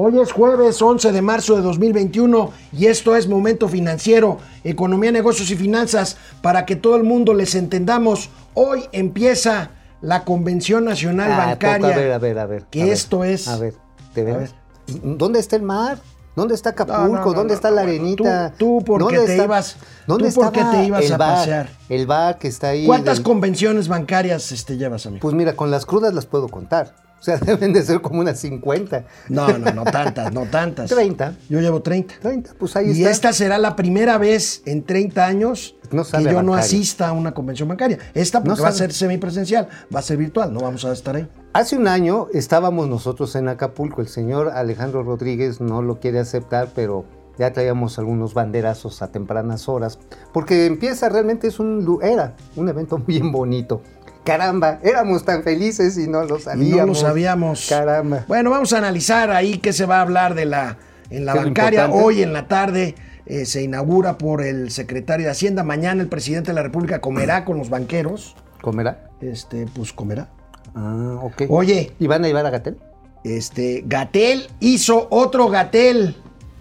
Hoy es jueves 11 de marzo de 2021 y esto es Momento Financiero, Economía, Negocios y Finanzas para que todo el mundo les entendamos. Hoy empieza la Convención Nacional Ah, Bancaria. poco, a ver, a ver, a ver. Que a ver, esto es- A ver, ¿te A ves? ver. ¿Dónde está el mar? ¿Dónde está Acapulco? No, no, no, ¿Dónde está la arenita? tú- tú porque ¿Dónde te ibas- ¿Dónde tú porque te ibas el a bar? pasear. El bar que está ahí. ¿Cuántas del- convenciones bancarias este, llevas, amigo? Pues mira, con las crudas las puedo contar. O sea, deben de ser como unas 50. No, no, no tantas, no tantas. 30. Yo llevo 30. 30, pues ahí y está. esta será la primera vez en 30 años No que yo no asista a una convención bancaria. Esta No va a ser semipresencial, va a ser virtual, no vamos a estar ahí. Hace un año estábamos nosotros en Acapulco. El señor Alejandro Rodríguez no lo quiere aceptar, pero ya traíamos algunos banderazos a tempranas horas. Porque empieza realmente, es un, era un evento bien bonito. Caramba, éramos tan felices y no lo Y sabíamos. no lo sabíamos. Caramba. Bueno, vamos a analizar ahí qué se va a hablar de la en la ¿Qué es lo bancaria. importante? Hoy en la tarde eh, se inaugura por el secretario de Hacienda. Mañana el presidente de la República comerá con los banqueros. ¿Comerá? Este, pues comerá. Ah, ok. Oye, ¿Y van a llevar a Gatel? este, Gatel hizo otro Gatel.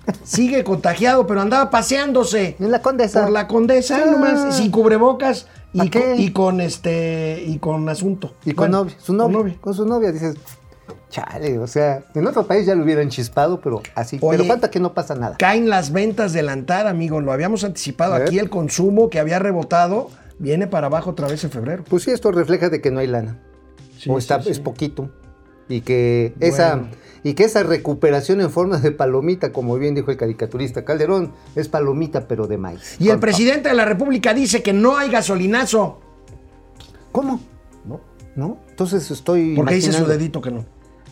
Sigue contagiado, pero andaba paseándose. En la Condesa. Por la condesa, Ah. nomás, sin cubrebocas y, ¿Pa con, qué? y con este y con asunto. Y con Bueno, novia, su novia, con con su novia, dices, chale, o sea, en otro país ya lo hubieran chispado, pero así. Oye, pero cuenta que no pasa nada. Caen las ventas del Antar, amigo. Lo habíamos anticipado aquí. El consumo que había rebotado viene para abajo otra vez en febrero. Pues sí, esto refleja de que no hay lana. Sí, o está, sí, sí. es poquito. Y que esa y que esa recuperación en forma de palomita, como bien dijo el caricaturista Calderón, es palomita pero de maíz. Y el presidente de la República dice que no hay gasolinazo. ¿Cómo? No. ¿No? Entonces estoy Porque dice su dedito que no.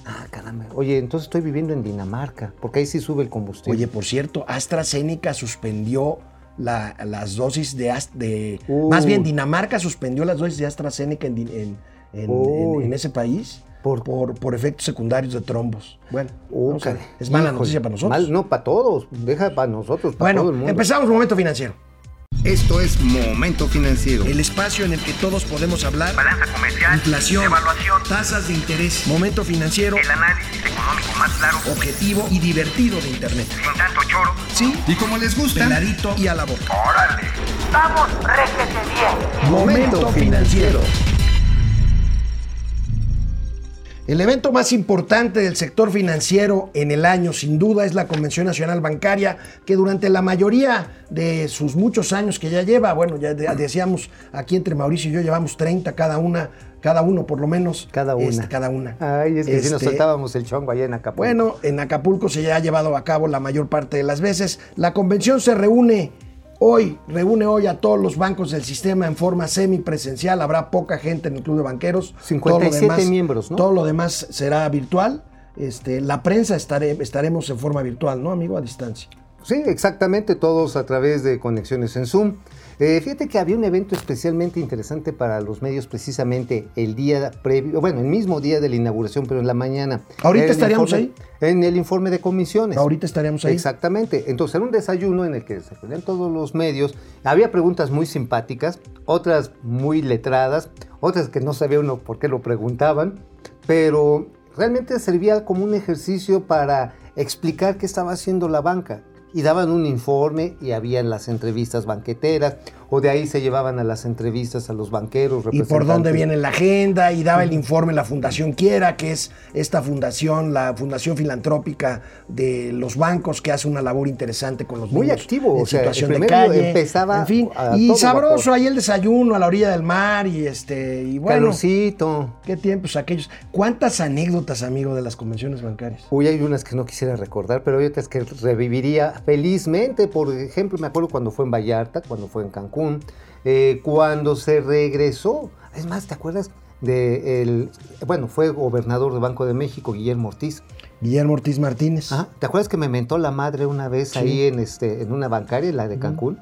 Ah, caramba. Oye, entonces estoy viviendo en Dinamarca, porque ahí sí sube el combustible. Oye, por cierto, AstraZeneca suspendió la- las dosis de, de más bien Dinamarca suspendió las dosis de AstraZeneca en, en ese país Por- por, por, efectos secundarios de trombos. Bueno, caray. es mala Híjole, noticia para nosotros. mal- no, para todos. Deja para nosotros, para todo el bueno, mundo. empezamos momento financiero. Esto es Momento Financiero. El espacio en el que todos podemos hablar. balanza comercial, Inflación, evaluación, tasas de interés, momento financiero, el análisis económico más claro, objetivo y divertido de Internet. sin tanto choro. Sí, Y como les gusta, peladito y a la boca. ¡Órale! ¡Vamos, réjete bien! Momento financiero. El evento más importante del sector financiero en el año, sin duda, es la Convención Nacional Bancaria, que durante la mayoría de sus muchos años que ya lleva, bueno, ya de- decíamos aquí entre Mauricio y yo llevamos 30 cada una, cada uno por lo menos. Cada una. este, cada una. Ay, es que si nos Este, soltábamos el chongo allá en Acapulco. Bueno, en Acapulco se ya ha llevado a cabo la mayor parte de las veces. La convención se reúne hoy, reúne hoy a todos los bancos del sistema en forma semipresencial. Habrá poca gente en el Club de Banqueros. 57 miembros, ¿no? Todo lo demás será virtual. Este, la prensa estaremos en forma virtual, ¿no, amigo? A distancia. Sí, exactamente, todos a través de conexiones en Zoom. Eh, fíjate que había un evento especialmente interesante para los medios precisamente el día previo, bueno, el mismo día de la inauguración, pero en la mañana. ¿Ahorita estaríamos informe- En el informe de comisiones. Ahorita estaríamos ahí. Exactamente. Entonces era un desayuno en el que se reunían todos los medios. Había preguntas muy simpáticas, otras muy letradas, otras que no sabía uno por qué lo preguntaban, pero realmente servía como un ejercicio para explicar qué estaba haciendo la banca. Y daban un informe y habían las entrevistas banqueteras, o de ahí se llevaban a las entrevistas a los banqueros. y por dónde representantes. viene la agenda y daba el informe la Fundación Quiera, que es esta fundación, la fundación filantrópica de los bancos que hace una labor interesante con los Muy niños activo, en o sea, situación de calle. empezaba en fin, a y sabroso vapor. ahí el desayuno a la orilla del mar y este y bueno, Calorcito. qué tiempos aquellos. ¿Cuántas anécdotas, amigo, de las convenciones bancarias? Uy, hay unas que no quisiera recordar, pero hay otras que reviviría felizmente. Por ejemplo, me acuerdo cuando fue en Vallarta, cuando fue en Cancún, eh, cuando se regresó. Es más, ¿te acuerdas de el, bueno, fue gobernador del Banco de México, Guillermo Ortiz? Guillermo Ortiz Martínez. Ajá. ¿Te acuerdas que me mentó la madre una vez Sí. ahí en este, en una bancaria, la de Cancún?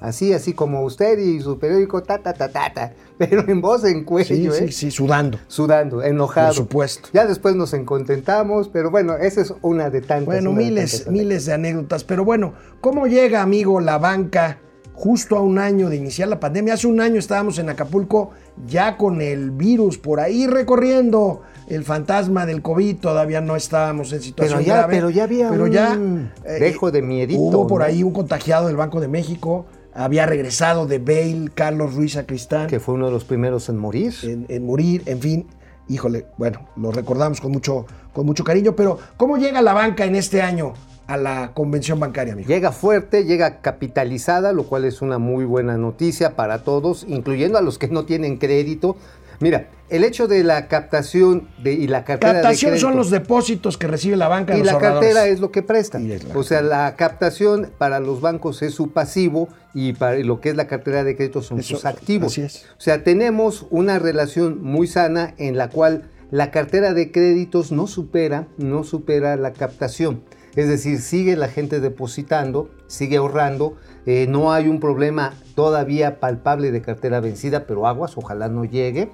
Así, así como usted y su periódico, ta, ta, ta, ta, ta, pero en voz, en Sí, cuello, ¿eh? sí, sí, sudando. Sudando, enojado. Por supuesto. Ya después nos encontentamos, pero bueno, esa es una de tantas. Bueno, de miles, tantas miles de anécdotas. Pero bueno, ¿cómo llega, amigo, la banca justo a un año de iniciar la pandemia. Hace un año estábamos en Acapulco ya con el virus por ahí recorriendo el fantasma del COVID. Todavía no estábamos en situación Pero ya- grave. pero ya había pero un ya, eh, dejo de miedito, Hubo por ¿no? ahí un contagiado del Banco de México. Había regresado de Bale, Carlos Ruiz Sacristán Que fue uno de los primeros en morir. en, en morir, en fin. Híjole, bueno, lo recordamos con mucho, con mucho cariño, pero ¿cómo llega la banca en este año a la convención bancaria, amigo? Llega fuerte, llega capitalizada, lo cual es una muy buena noticia para todos, incluyendo a los que no tienen crédito. Mira, el hecho de la captación de, y la cartera Captación de crédito, son los depósitos que recibe la banca y los la ahorradores. cartera es lo que prestan. Y es la- O sea, la captación para los bancos es su pasivo y para lo que es la cartera de crédito son Eso, sus activos. así es. O sea, tenemos una relación muy sana en la cual la cartera de créditos no supera, no supera la captación. Es decir, sigue la gente depositando, sigue ahorrando, eh, no hay un problema todavía palpable de cartera vencida, pero aguas, ojalá no llegue.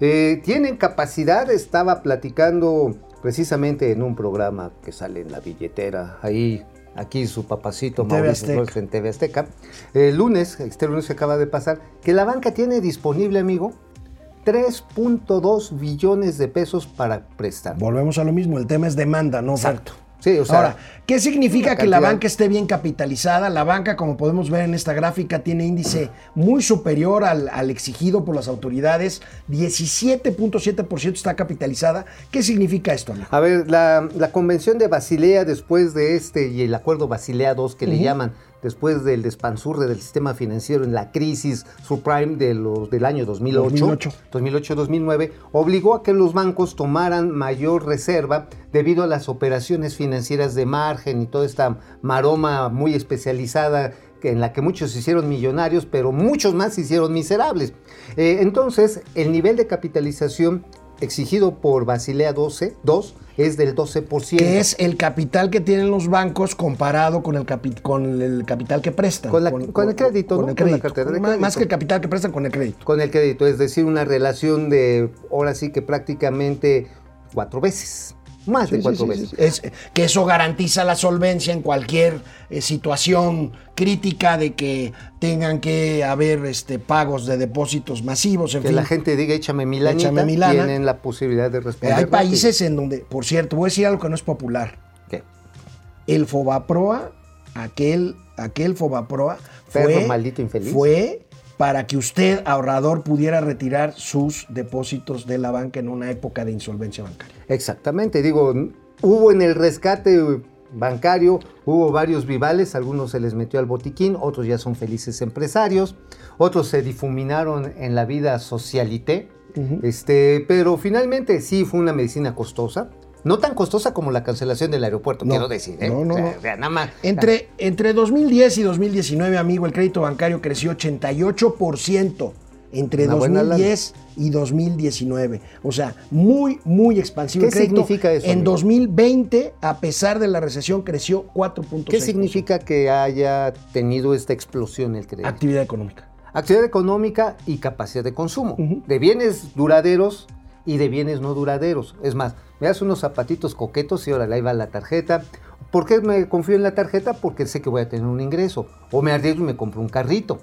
Eh, tienen capacidad, estaba platicando precisamente en un programa que sale en la billetera, ahí, aquí su papacito Mauricio Azteca. En TV Azteca, el lunes, este lunes que acaba de pasar, que la banca tiene disponible, amigo, 3.2 billones de pesos para prestar. Volvemos a lo mismo, el tema es demanda, no oferta. Exacto. Sí, o sea, Ahora, ¿qué significa que la banca esté bien capitalizada? La banca, como podemos ver en esta gráfica, tiene índice muy superior al, al exigido por las autoridades. 17.7% está capitalizada. ¿Qué significa esto, amigo? A ver, la, la convención de Basilea después de este y el acuerdo Basilea II que le llaman después del despanzurre del sistema financiero en la crisis subprime de los, del año 2008, 2008. 2008-2009, obligó a que los bancos tomaran mayor reserva debido a las operaciones financieras de margen y toda esta maroma muy especializada en la que muchos se hicieron millonarios, pero muchos más se hicieron miserables. Eh, entonces, el nivel de capitalización exigido por Basilea 12, 2 es del 12%. Que es el capital que tienen los bancos comparado con el, capi- con el capital que prestan. Con la- con el crédito, con ¿no? el Con la crédito. cartera de Más- Más crédito. que el capital que prestan con el crédito. con el crédito, es decir, una relación de, ahora sí que prácticamente cuatro veces, más de Sí, sí, cuatro sí, veces. sí. Es, que eso garantiza la solvencia en cualquier eh, situación crítica de que tengan que haber este, pagos de depósitos masivos, en Que fin. la gente diga, échame mi lanita, Échame mi lana. tienen la posibilidad de Eh, responder. hay países en donde, por cierto, voy a decir algo que no es popular. ¿Qué? El Fobaproa, aquel, aquel Fobaproa Perro fue, maldito infeliz. fue para que usted, ahorrador, pudiera retirar sus depósitos de la banca en una época de insolvencia bancaria. Exactamente, digo, hubo en el rescate bancario, hubo varios vivales, algunos se les metió al botiquín, otros ya son felices empresarios, otros se difuminaron en la vida socialité, este, pero finalmente sí fue una medicina costosa, no tan costosa como la cancelación del aeropuerto, No, quiero decir, ¿eh? no, no, O sea, no. o sea, nada más. Entre, entre 2010 y 2019, amigo, el crédito bancario creció 88% entre Una buena 2010 y 2019. O sea, muy, muy expansivo. ¿Qué el crédito. significa eso, En amigo? 2020, a pesar de la recesión, creció 4.6%. ¿Qué significa que haya tenido esta explosión el crédito? Actividad económica. Actividad económica y capacidad de consumo, de bienes duraderos y de bienes no duraderos. Es más, me das unos zapatitos coquetos y ahora ahí va la tarjeta. ¿Por qué me confío en la tarjeta? Porque sé que voy a tener un ingreso. O me arriesgo y me compro un carrito.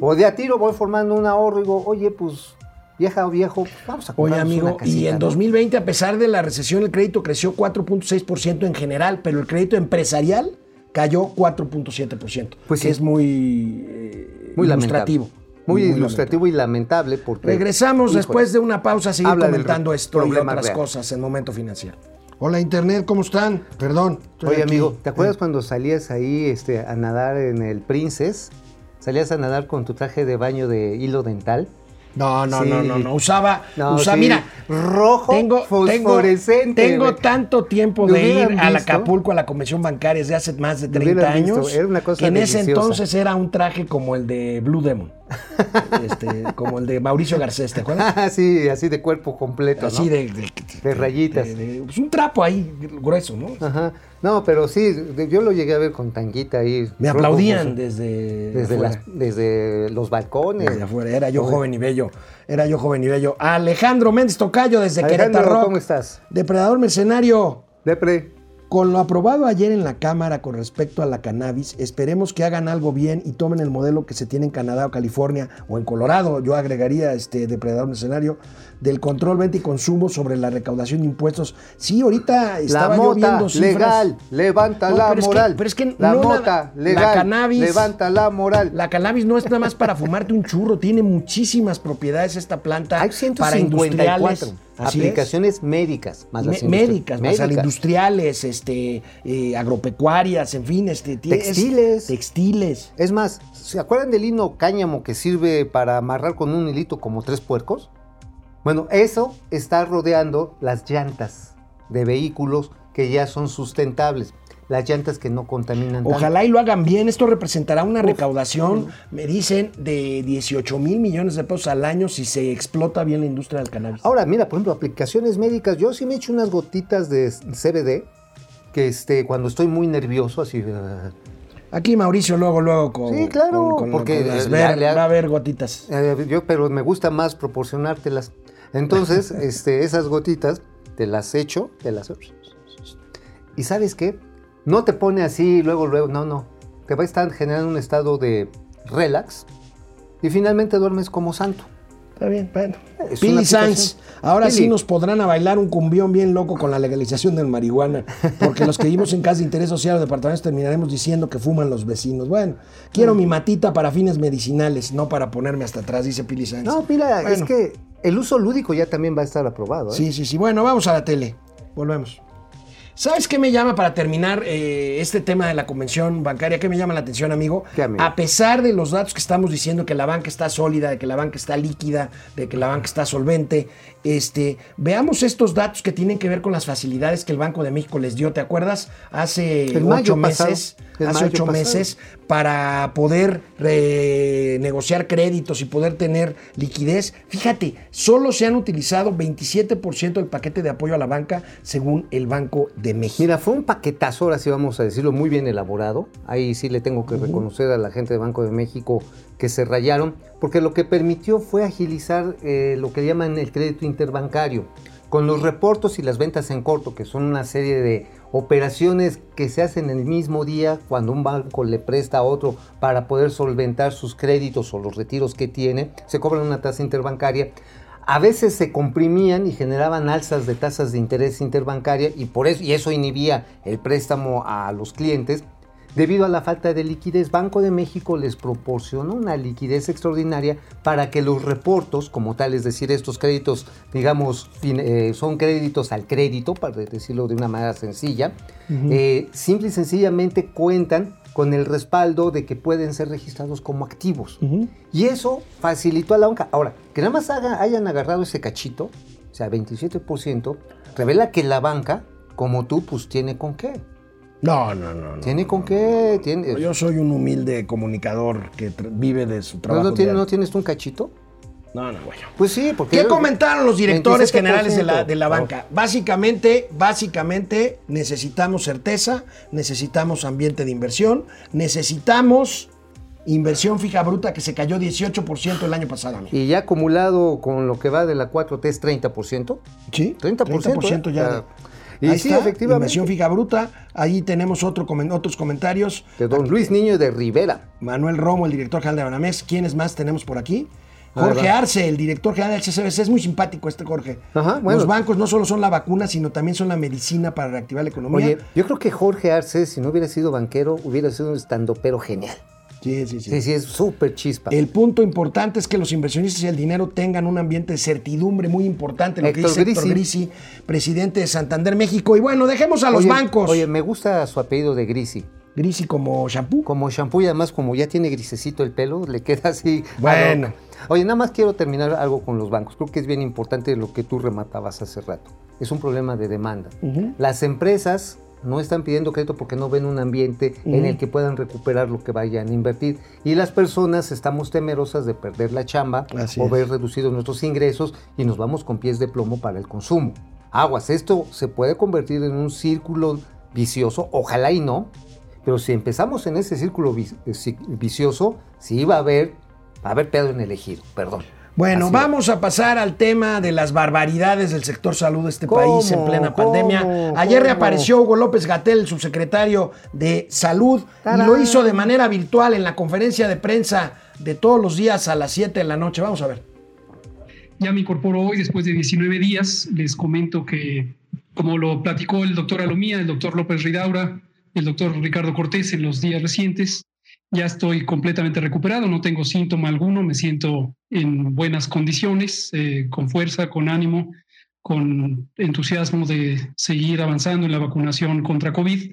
O de a tiro voy formando un ahorro y digo, oye, pues vieja o viejo, vamos a Oye, amigo, una casita, y en ¿no? 2020, a pesar de la recesión, el crédito creció 4.6% en general, pero el crédito empresarial cayó 4.7%, Pues que sí. es muy, eh, Muy ilustrativo. lamentable. Muy, ilustrativo y lamentable porque... Regresamos Híjole, después de una pausa a seguir Habla comentando esto y otras real. cosas en Momento Financiero. Hola, Internet, ¿cómo están? Perdón. estoy Oye, aquí. amigo, ¿te acuerdas cuando salías ahí este, a nadar en el Princess? Salías a nadar con tu traje de baño de hilo dental. No, no, Sí. no, no, no. Usaba, No, usaba, sí. mira, Rojo tengo, tengo, fosforescente, tengo tanto tiempo ¿Lo de ir hubieran al visto? Acapulco a la convención bancaria desde hace más de Lo 30 hubieran visto, años. era una cosa que en ese entonces era un traje como el de Blue Demon. este, como el de Mauricio Garcés, ¿te acuerdas? Así, así de cuerpo completo, Así ¿no? de, de, De rayitas. de- pues un trapo ahí grueso, ¿no? Ajá. No, pero sí, yo lo llegué a ver con tanguita ahí. Me aplaudían desde, desde, afuera. las- desde los balcones. Desde afuera. Era yo joven y bello. Era yo joven y bello. Alejandro Méndez Tocayo desde Alejandro, Querétaro. ¿cómo estás? Depredador mercenario. Depre. Con lo aprobado ayer en la Cámara con respecto a la cannabis, esperemos que hagan algo bien y tomen el modelo que se tiene en Canadá o California o en Colorado, yo agregaría este depredador escenario, del control, venta y consumo sobre la recaudación de impuestos. Sí, ahorita La estaba yo mota viendo cifras. legal, levanta No, la pero es que- moral. pero es que la no mota la legal, cannabis- levanta la moral. La cannabis no es nada más para fumarte un churro, tiene muchísimas propiedades esta planta Hay para 154 industriales. Así es. aplicaciones médicas, más las médicas, más al industriales, este, eh, agropecuarias, en fin, este, es- Textiles. textiles. Es más, ¿se acuerdan del hino cáñamo que sirve para amarrar con un hilito como tres puercos? Bueno, eso está rodeando las llantas de vehículos que ya son sustentables, las llantas que no contaminan tanto. Ojalá y lo hagan bien. Esto representará una recaudación, me dicen, de 18 mil millones de pesos al año si se explota bien la industria del cannabis. Ahora, mira, por ejemplo, aplicaciones médicas. Yo sí me echo unas gotitas de CBD que este, cuando estoy muy nervioso, así. eh, Aquí Mauricio luego, luego con, Sí, claro, con- con- porque con las le- ver- le- va a haber gotitas. eh, yo, pero me gusta más proporcionártelas. Entonces, este, esas gotitas te las echo, te las. ¿Y sabes qué? No te pone así, luego, luego, no, no. Te va a estar generando un estado de relax y finalmente duermes como santo. Está bien, bueno. Es Pili Sanz, ahora sí nos podrán a bailar un cumbión bien loco con la legalización del marihuana, porque los que vivimos en casa de interés social o departamentos terminaremos diciendo que fuman los vecinos. Bueno, quiero mi matita para fines medicinales, no para ponerme hasta atrás, dice Pili Sanz. No, mira, es que el uso lúdico ya también va a estar aprobado. ¿eh? Sí, sí, sí. Bueno, vamos a la tele. Volvemos. ¿Sabes qué me llama para terminar eh, este tema de la convención bancaria? ¿Qué me llama la atención, amigo? ¿Qué, amigo? A pesar de los datos que estamos diciendo que la banca está sólida, de que la banca está líquida, de que la banca está solvente, este, veamos estos datos que tienen que ver con las facilidades que el Banco de México les dio. ¿Te acuerdas? Hace El ocho meses, hace ocho pasado. meses, para poder negociar créditos y poder tener liquidez. Fíjate, solo se han utilizado 27% del paquete de apoyo a la banca según el Banco de México. Mira, fue un paquetazo, ahora sí vamos a decirlo, muy bien elaborado. Ahí sí le tengo que reconocer a la gente de Banco de México que se rayaron, porque lo que permitió fue agilizar eh, lo que llaman el crédito interbancario. Con los reportos y las ventas en corto, que son una serie de operaciones que se hacen el mismo día cuando un banco le presta a otro para poder solventar sus créditos o los retiros que tiene, se cobran una tasa interbancaria. A veces se comprimían y generaban alzas de tasas de interés interbancaria y por eso y eso inhibía el préstamo a los clientes. Debido a la falta de liquidez, Banco de México les proporcionó una liquidez extraordinaria para que los reportos, como tal, es decir, estos créditos, digamos, eh, son créditos al crédito, para decirlo de una manera sencilla, eh, simple y sencillamente cuentan con el respaldo de que pueden ser registrados como activos. Y eso facilitó a la banca. Ahora, que nada más haga- hayan agarrado ese cachito, o sea, 27%, revela que la banca, como tú, pues tiene con qué. No, no, no. no. Tiene con qué, tiene... Yo soy un humilde comunicador que vive de su ¿No, trabajo. no tiene-. ¿No tienes tú un cachito? no, no, bueno. Pues sí, porque... ¿Qué comentaron los directores 27%. generales de la, de la No. banca? Básicamente, básicamente necesitamos certeza, necesitamos ambiente de inversión, necesitamos inversión fija bruta que se cayó 18% el año pasado. amigo. Y ya acumulado con lo que va de la 4T es 30%. Sí, 30%, ya. ¿eh? de- Y Ahí sí, está, efectivamente. Inversión fija bruta. Ahí tenemos otro, otros comentarios. De don Luis Niño de Rivera. Manuel Romo, el director general de Banamex. ¿Quiénes más tenemos por aquí? Jorge. Arce, el director general del CCBC. Es muy simpático este Jorge. Ajá, bueno. Los bancos no solo son la vacuna, sino también son la medicina para reactivar la economía. Oye, yo creo que Jorge Arce, si no hubiera sido banquero, hubiera sido un estandopero genial. Sí, sí, sí. Sí, sí, es súper chispa. El punto importante es que los inversionistas y el dinero tengan un ambiente de certidumbre muy importante, lo que Héctor dice Héctor Grisi. Presidente de Santander, México. Y bueno, dejemos a los Oye, bancos. Oye, me gusta su apellido de Grisi. Grisi como shampoo. Como shampoo y además como ya tiene grisecito el pelo, le queda así. Bueno. Oye, nada más quiero terminar algo con los bancos. Creo que es bien importante lo que tú rematabas hace rato. Es un problema de demanda. Las empresas no están pidiendo crédito porque no ven un ambiente en el que puedan recuperar lo que vayan a invertir. Y las personas estamos temerosas de perder la chamba Así o es. ver reducidos nuestros ingresos y nos vamos con pies de plomo para el consumo. Aguas, esto se puede convertir en un círculo vicioso, ojalá y no, pero si empezamos en ese círculo eh, ci- vicioso, sí va a haber, va a haber pedo en el ejido, perdón. Bueno, Así vamos a pasar al tema de las barbaridades del sector salud de este ¿Cómo? país en plena ¿Cómo? pandemia. Ayer ¿Cómo? reapareció Hugo López Gatel, el subsecretario de Salud, y lo hizo de manera virtual en la conferencia de prensa de todos los días a las 7 de la noche. Vamos a ver. Ya me incorporo hoy después de 19 días. Les comento que, como lo platicó el doctor Alomía, el doctor López Ridaura, el doctor Ricardo Cortés en los días recientes, ya estoy completamente recuperado, no tengo síntoma alguno, me siento en buenas condiciones, eh, con fuerza, con ánimo, con entusiasmo de seguir avanzando en la vacunación contra COVID.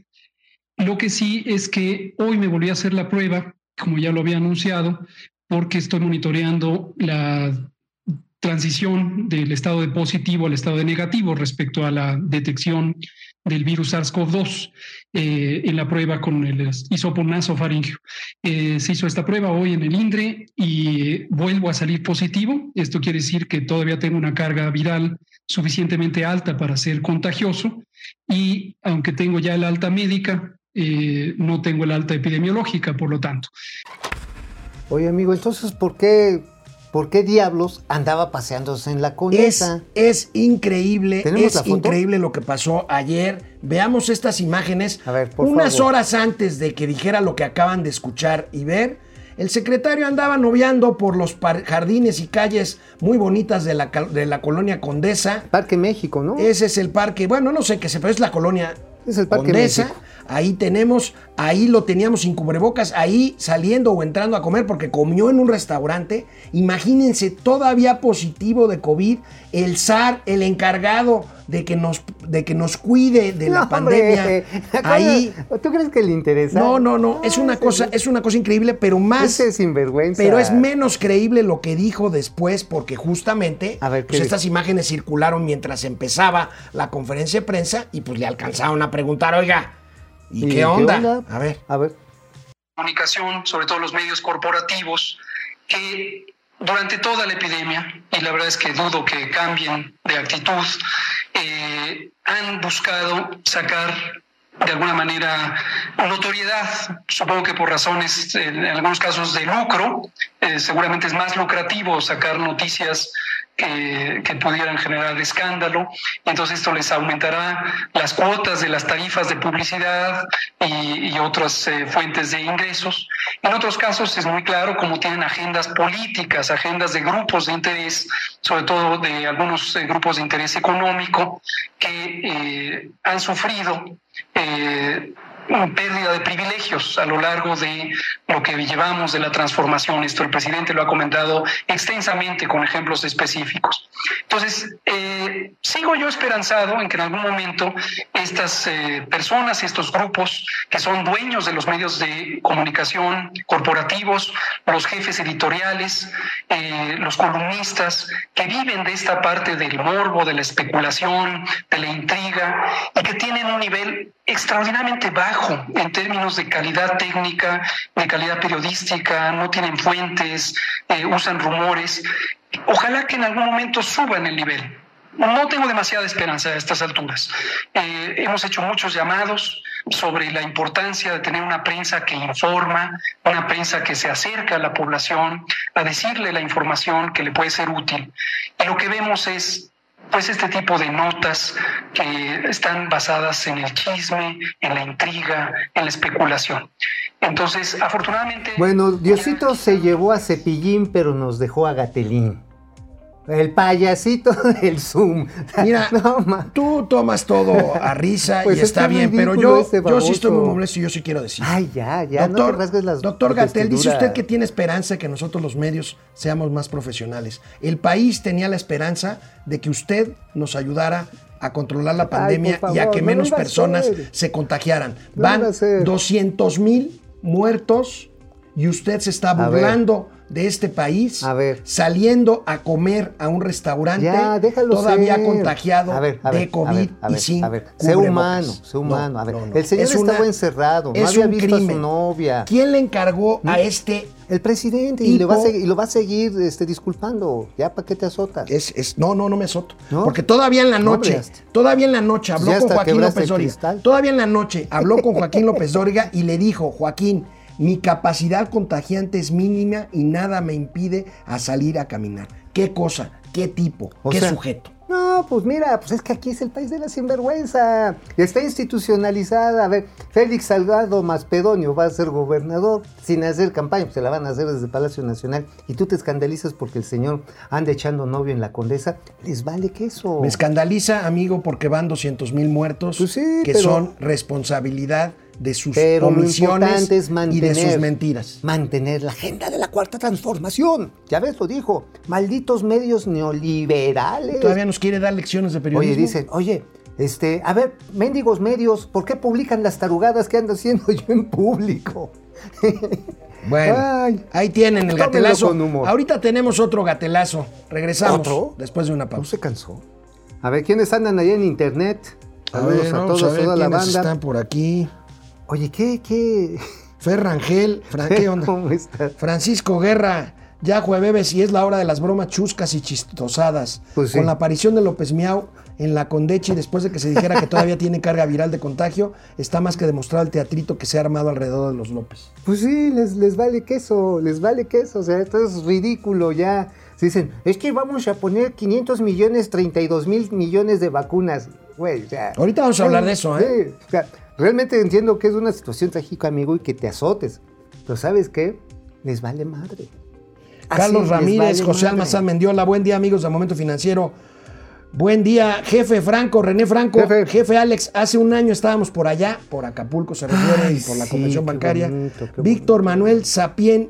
Lo que sí es que hoy me volví a hacer la prueba, como ya lo había anunciado, porque estoy monitoreando la transición del estado de positivo al estado de negativo respecto a la detección del virus SARS-CoV-2 eh, en la prueba con el hisopo nasofaringeo. Eh, se hizo esta prueba hoy en el INDRE y vuelvo a salir positivo. Esto quiere decir que todavía tengo una carga viral suficientemente alta para ser contagioso y aunque tengo ya el alta médica, eh, no tengo el alta epidemiológica, por lo tanto. Oye, amigo, entonces, ¿por qué, por qué diablos andaba paseándose en la Es, conesa? es increíble, ¿Tenemos es increíble lo que pasó ayer. Veamos estas imágenes. A ver, por Unas favor. horas antes de que dijera lo que acaban de escuchar y ver, el secretario andaba noviando por los jardines y calles muy bonitas de la, de la colonia Condesa. Parque México, ¿no? Ese es el parque, bueno, no sé qué se, pero es la colonia Es el Parque Condesa. México. Ahí tenemos, ahí lo teníamos sin cubrebocas, ahí saliendo o entrando a comer porque comió en un restaurante. Imagínense, todavía positivo de COVID, el SAR, el encargado de que nos, de que nos cuide de la No, hombre, pandemia. ¿acaso- Ahí, ¿Tú crees que le interesa? no, no, no, es una ese- cosa, es una cosa increíble, pero más. Ese sinvergüenza. Pero es menos creíble lo que dijo después, porque justamente A ver, ¿qué pues estas imágenes circularon mientras empezaba la conferencia de prensa y pues le alcanzaron a preguntar, oiga, ¿y, qué, onda? A ver. A ver. comunicación, sobre todo los medios corporativos, que durante toda la epidemia, y la verdad es que dudo que cambien de actitud, eh, han buscado sacar de alguna manera notoriedad, supongo que por razones, en algunos casos de lucro, eh, seguramente es más lucrativo sacar noticias que, que pudieran generar escándalo. Entonces esto les aumentará las cuotas de las tarifas de publicidad y, y otras eh, fuentes de ingresos. En otros casos es muy claro cómo tienen agendas políticas, agendas de grupos de interés, sobre todo de algunos eh, grupos de interés económico que eh, han sufrido eh, pérdida de privilegios a lo largo de lo que llevamos de la transformación. Esto el presidente lo ha comentado extensamente con ejemplos específicos. Entonces, eh, sigo yo esperanzado en que en algún momento estas eh, personas, estos grupos que son dueños de los medios de comunicación corporativos, los jefes editoriales, eh, los columnistas, que viven de esta parte del morbo, de la especulación, de la intriga, y que tienen un nivel extraordinariamente bajo en términos de calidad técnica, de calidad periodística, no tienen fuentes, eh, usan rumores. Ojalá que en algún momento suban el nivel. No tengo demasiada esperanza a estas alturas. Eh, hemos hecho muchos llamados sobre la importancia de tener una prensa que informa, una prensa que se acerca a la población, a decirle la información que le puede ser útil. Y lo que vemos es pues este tipo de notas que están basadas en el chisme, en la intriga, en la especulación. Entonces, afortunadamente... Bueno, Diosito se llevó a Cepillín, pero nos dejó a Gatelín. El payasito del Zoom. Mira, No, tú tomas todo a risa Pues y es está bien, pero yo, este yo sí estoy muy molesto y yo sí quiero decir. Ay, ya, ya, no rasgues las doctor Gatel, dice usted que tiene esperanza de que nosotros los medios seamos más profesionales. El país tenía la esperanza de que usted nos ayudara a controlar la Ay, pandemia y a que no menos personas se contagiaran. No Van hacer. 200 mil muertos y usted se está burlando de este país, A ver. saliendo a comer a un restaurante Ya, todavía ser. contagiado A ver, a de ver, COVID a ver, a y sin a. Sé humano, sé No, humano. A ver, no, no. el señor Es una- estaba encerrado, no había un visto a crimen. su novia. ¿Quién le encargó a este? El presidente, y, le va a seguir, y lo va a seguir este, disculpando. Ya, ¿para qué te azotas? Es, es- no, no, no me azoto. ¿No? Porque todavía en la No, noche, todavía en la noche habló Ya con Joaquín López Dóriga. Todavía en la noche habló con Joaquín López Dóriga y le dijo, Joaquín, Mi capacidad contagiante es mínima y nada me impide a salir a caminar. ¿Qué cosa? ¿Qué tipo? O ¿Qué sea, sujeto? No, pues mira, pues es que aquí es el país de la sinvergüenza. Está institucionalizada. A ver, Félix Salgado Maspedonio va a ser gobernador sin hacer campaña, pues se la van a hacer desde Palacio Nacional. Y tú te escandalizas porque el señor anda echando novio en la condesa. Les vale que eso. Me escandaliza, amigo, porque van 200 mil muertos Pues sí, que pero- son responsabilidad de sus Pero omisiones es y de sus mentiras. mantener la agenda de la cuarta transformación. Ya ves, lo dijo. Malditos medios neoliberales. Todavía nos quiere dar lecciones de periodismo. Oye, dicen, oye, este, a ver, mendigos medios, ¿por qué publican las tarugadas que ando haciendo yo en público? Bueno, Ay, ahí tienen el gatelazo. con humor. Ahorita tenemos otro gatelazo. Regresamos ¿Otro? después de una ¿No pausa. se cansó? A ver, ¿quiénes andan ahí en internet? A Saludos ver, a, todos, a ver toda la quiénes banda. están por aquí. Oye, ¿qué, qué? Fran, ¿qué onda? ¿Cómo estás? Francisco Guerra, ya jueves y es la hora de las bromas chuscas y chistosadas. Pues sí. Con la aparición de López Miau en la Condechi, después de que se dijera que todavía tiene carga viral de contagio, está más que demostrado el teatrito que se ha armado alrededor de los López. Pues sí, les, les vale queso, les vale queso, o sea, esto es ridículo ya. Se dicen, es que vamos a poner 500 millones, 32 mil millones de vacunas. Güey, o sea. Ahorita vamos a hablar de eso, ¿eh? sí, o sea, realmente entiendo que es una situación trágica, amigo, y que te azotes. Pero ¿sabes qué? Les vale madre. Así, Carlos Ramírez, vale José madre. Almazán Mendiola, buen día amigos de Momento Financiero. Buen día, jefe Franco, René Franco, Jefe. jefe, Alex. Hace un año estábamos por allá, por Acapulco se refiere, Ay, y por la sí, convención bancaria. bonito, Víctor Manuel Sapien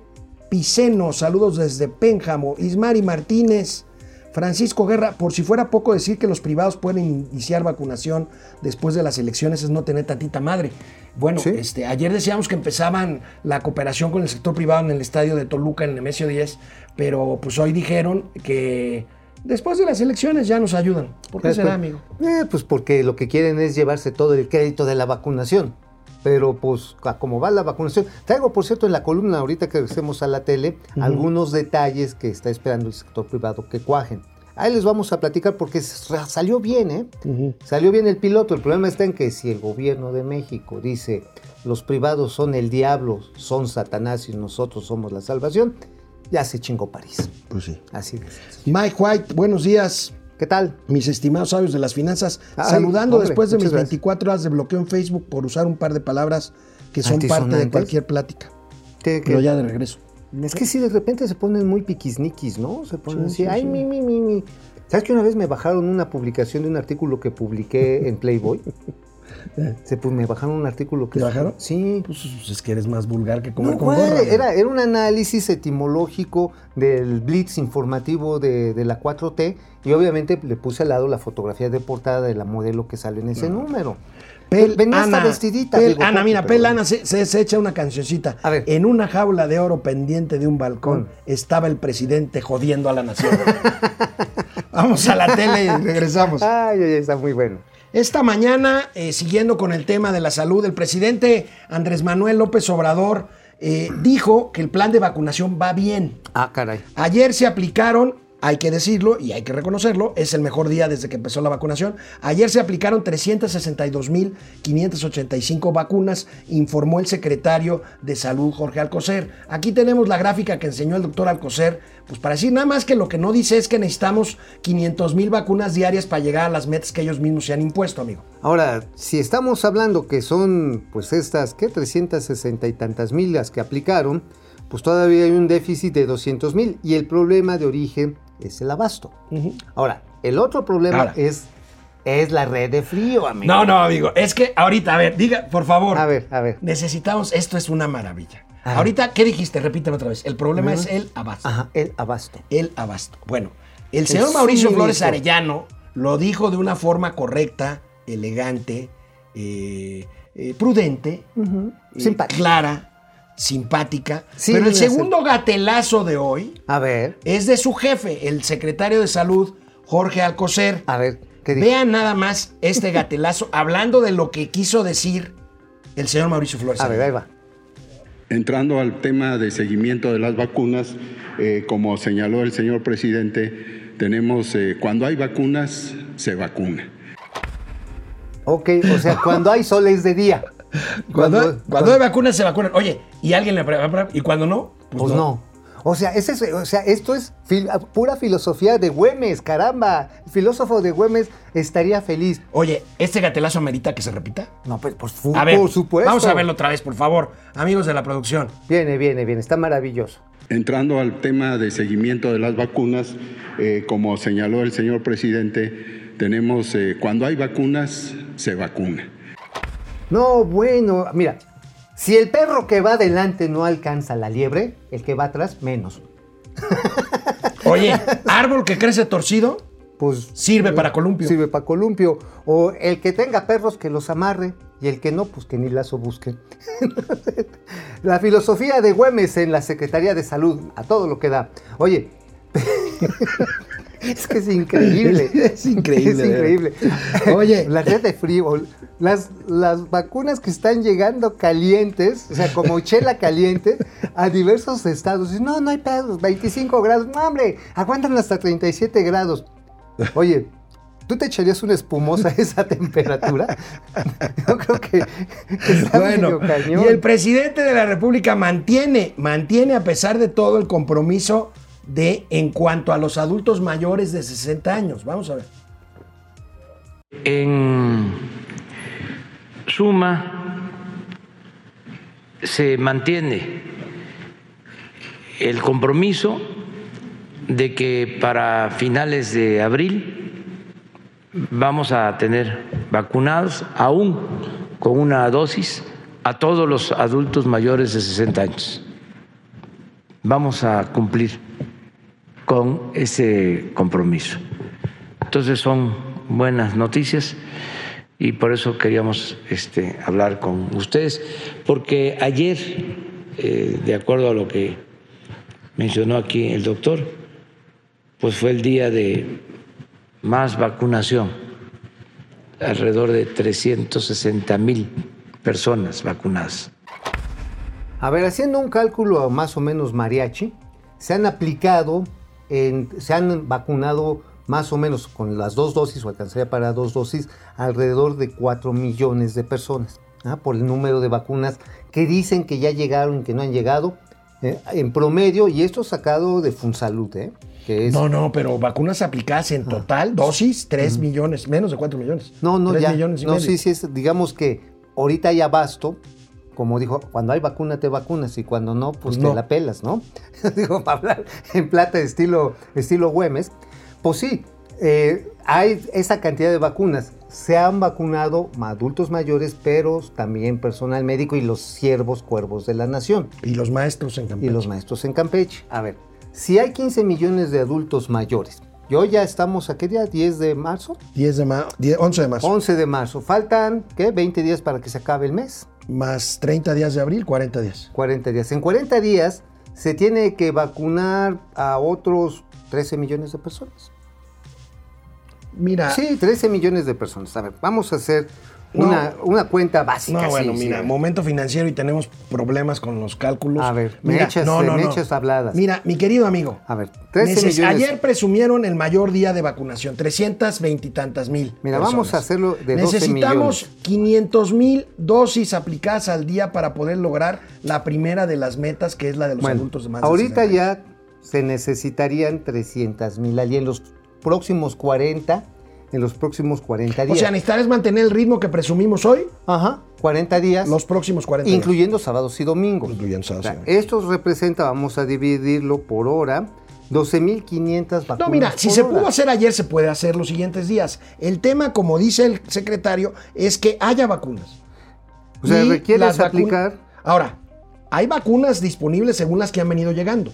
Piceno, saludos desde Pénjamo. Ismari Martínez, Francisco Guerra, por si fuera poco decir que los privados pueden iniciar vacunación después de las elecciones es no tener tantita madre. Bueno, Sí. este, ayer decíamos que empezaban la cooperación con el sector privado en el estadio de Toluca, en el Nemesio 10, pero pues hoy dijeron que después de las elecciones ya nos ayudan. ¿Por qué Después- será, amigo? Eh, pues porque lo que quieren es llevarse todo el crédito de la vacunación. Pero pues a cómo va la vacunación. Traigo, por cierto, en la columna ahorita que regresemos a la tele, algunos detalles que está esperando el sector privado que cuajen. Ahí les vamos a platicar porque salió bien, ¿eh? Salió bien el piloto. El problema está en que si el gobierno de México dice los privados son el diablo, son Satanás y nosotros somos la salvación, ya se chingó París. Pues sí. Así es. Mike White, buenos días. ¿Qué tal? Mis estimados sabios de las finanzas, Ay, saludando hombre, después de mis muchas gracias. 24 horas de bloqueo en Facebook por usar un par de palabras que son parte de cualquier plática. ¿Qué- qué- Pero ya de regreso. Es que si de repente se ponen muy piquisniquis, ¿no? Se ponen Sí, así, sí, ay, sí. mi, mi, mi, mi. ¿Sabes que una vez me bajaron una publicación de un artículo que publiqué en Playboy? Se, pues, me bajaron un artículo que... ¿Te bajaron? Sí. Pues es que eres más vulgar que comer No, con güey, gorra. güey. era, era un análisis etimológico del blitz informativo de, de la 4T y obviamente le puse al lado la fotografía de portada de la modelo que sale en ese número. Pel Venía hasta Ana, vestidita. Pel digo, Ana, mira, Pel. Ana se, se- se echa una cancioncita. A ver. En una jaula de oro pendiente de un balcón Mm. estaba el presidente jodiendo a la nación. Vamos a la tele y regresamos. Ay, está muy bueno. Esta mañana, eh, siguiendo con el tema de la salud, el presidente Andrés Manuel López Obrador eh, dijo que el plan de vacunación va bien. Ah, caray. Ayer se aplicaron, hay que decirlo y hay que reconocerlo, es el mejor día desde que empezó la vacunación. Ayer se aplicaron 362.585 vacunas, informó el secretario de Salud Jorge Alcocer. Aquí tenemos la gráfica que enseñó el doctor Alcocer, pues para decir nada más que lo que no dice es que necesitamos 500.000 vacunas diarias para llegar a las metas que ellos mismos se han impuesto, amigo. Ahora, si estamos hablando que son, pues estas, ¿qué? 360 y tantas mil las que aplicaron, pues todavía hay un déficit de 200 mil y el problema de origen es el abasto. Ahora, el otro problema Ahora. es, es la red de frío, amigo. No, no, amigo, es que ahorita, a ver, diga, por favor. A ver, a ver. Necesitamos, esto es una maravilla. Ajá. Ahorita, ¿qué dijiste? Repíteme otra vez. El problema es el abasto. Ajá, el abasto. El abasto. Bueno, el señor Mauricio. Flores Arellano lo dijo de una forma correcta, elegante, eh, eh, prudente, eh, Simpática. clara, simpática. Sí, pero el segundo gatelazo de hoy A ver, es de su jefe, el secretario de Salud, Jorge Alcocer. a ver. Vean nada más este gatelazo hablando de lo que quiso decir el señor Mauricio Flores. A ver, ahí va. Entrando al tema de seguimiento de las vacunas, eh, como señaló el señor presidente, tenemos, eh, cuando hay vacunas, se vacuna. Ok, o sea, cuando hay sol es de día. Cuando, Cuando- cuando hay vacunas, se vacunan. Oye, y alguien le pregunta, ¿y cuando no? Pues no. O sea, ese es- o sea, esto es fil- pura filosofía de Güemes, caramba. El filósofo de Güemes estaría feliz. Oye, ¿este gatelazo amerita que se repita? No, pues A ver, por supuesto. vamos a verlo otra vez, por favor. Amigos de la producción. Viene, viene, viene. Está maravilloso. Entrando al tema de seguimiento de las vacunas, eh, como señaló el señor presidente, tenemos, eh, cuando hay vacunas, se vacuna. No, bueno, mira, si el perro que va adelante no alcanza la liebre, el que va atrás menos. Oye, árbol que crece torcido, Pues Sirve para columpio. Sirve para columpio. O el que tenga perros que los amarre y el que no, pues que ni lazo busque. la filosofía de Güemes en la Secretaría de Salud, a todo lo que da. Oye, es que es increíble. Es increíble, Es increíble. Oye. la red de frío, las, las vacunas que están llegando calientes, o sea, como chela caliente, a diversos estados. No, no hay pedos, 25 grados. No, hombre, aguantan hasta 37 grados. Oye, ¿tú te echarías una espumosa a esa temperatura? Yo creo que, que está Bueno, medio cañón. y el presidente de la República mantiene, mantiene a pesar de todo el compromiso de en cuanto a los adultos mayores de 60 años. Vamos a ver. En suma, se mantiene el compromiso de que para finales de abril vamos a tener vacunados, aún con una dosis, a todos los adultos mayores de 60 años. Vamos a cumplir con ese compromiso. Entonces son buenas noticias y por eso queríamos este, hablar con ustedes, porque ayer, eh, de acuerdo a lo que mencionó aquí el doctor, pues fue el día de más vacunación, alrededor de 360 mil personas vacunadas. A ver, haciendo un cálculo más o menos mariachi, se han aplicado, en- se han vacunado más o menos con las dos dosis, o alcanzaría para dos dosis, alrededor de 4 millones de personas, ¿ah? por el número de vacunas que dicen que ya llegaron y que no han llegado, eh, en promedio, y esto sacado de Funsalud, ¿eh? que es... No, no, pero vacunas aplicadas en total, dosis, 3 millones, menos de 4 millones. No, no, 3 ya. millones y no, medio. sí, sí, es, digamos que ahorita hay abasto, como dijo, cuando hay vacuna te vacunas y cuando no, pues te la pelas, ¿no? Digo, para hablar en plata estilo, estilo Güemes. Pues sí, eh, hay esa cantidad de vacunas. Se han vacunado adultos mayores, pero también personal médico y los siervos cuervos de la nación Y los maestros en y Campeche. los maestros en Campeche. A ver, si hay 15 millones de adultos mayores, y hoy ya estamos, ¿a qué día? ¿10 de marzo? 10 de marzo, 11 de marzo. 11 de marzo. Faltan, ¿qué? 20 días para que se acabe el mes. Más 30 días de abril, 40 días. 40 días. En 40 días se tiene que vacunar a otros 13 millones de personas. Mira, Sí, 13 millones de personas. A ver, vamos a hacer No. una, una cuenta básica. no, bueno, sí, mira, momento financiero y tenemos problemas con los cálculos. A ver, me Mira, me echas habladas. Mira, mi querido amigo. A ver, 13 neces- millones. Ayer presumieron el mayor día de vacunación, 320 y tantas mil. Mira, vamos a hacerlo de 12 Necesitamos millones. 500 mil dosis aplicadas al día para poder lograr la primera de las metas, que es la de los Bueno, adultos de más ahorita 60. ya se necesitarían 300 mil allí en los próximos 40, en los próximos 40 O días. sea, necesitar es mantener el ritmo que presumimos hoy, Ajá, 40 días. los próximos 40 días. incluyendo sábados y domingos. Incluyendo sábados y O sea, domingos. Esto representa, vamos a dividirlo por hora, 12.500 vacunas. No, mira, si se hora. pudo hacer ayer, se puede hacer los siguientes días. El tema, como dice el secretario, es que haya vacunas. O sea, vacu- aplicar. Ahora, hay vacunas disponibles según las que han venido llegando.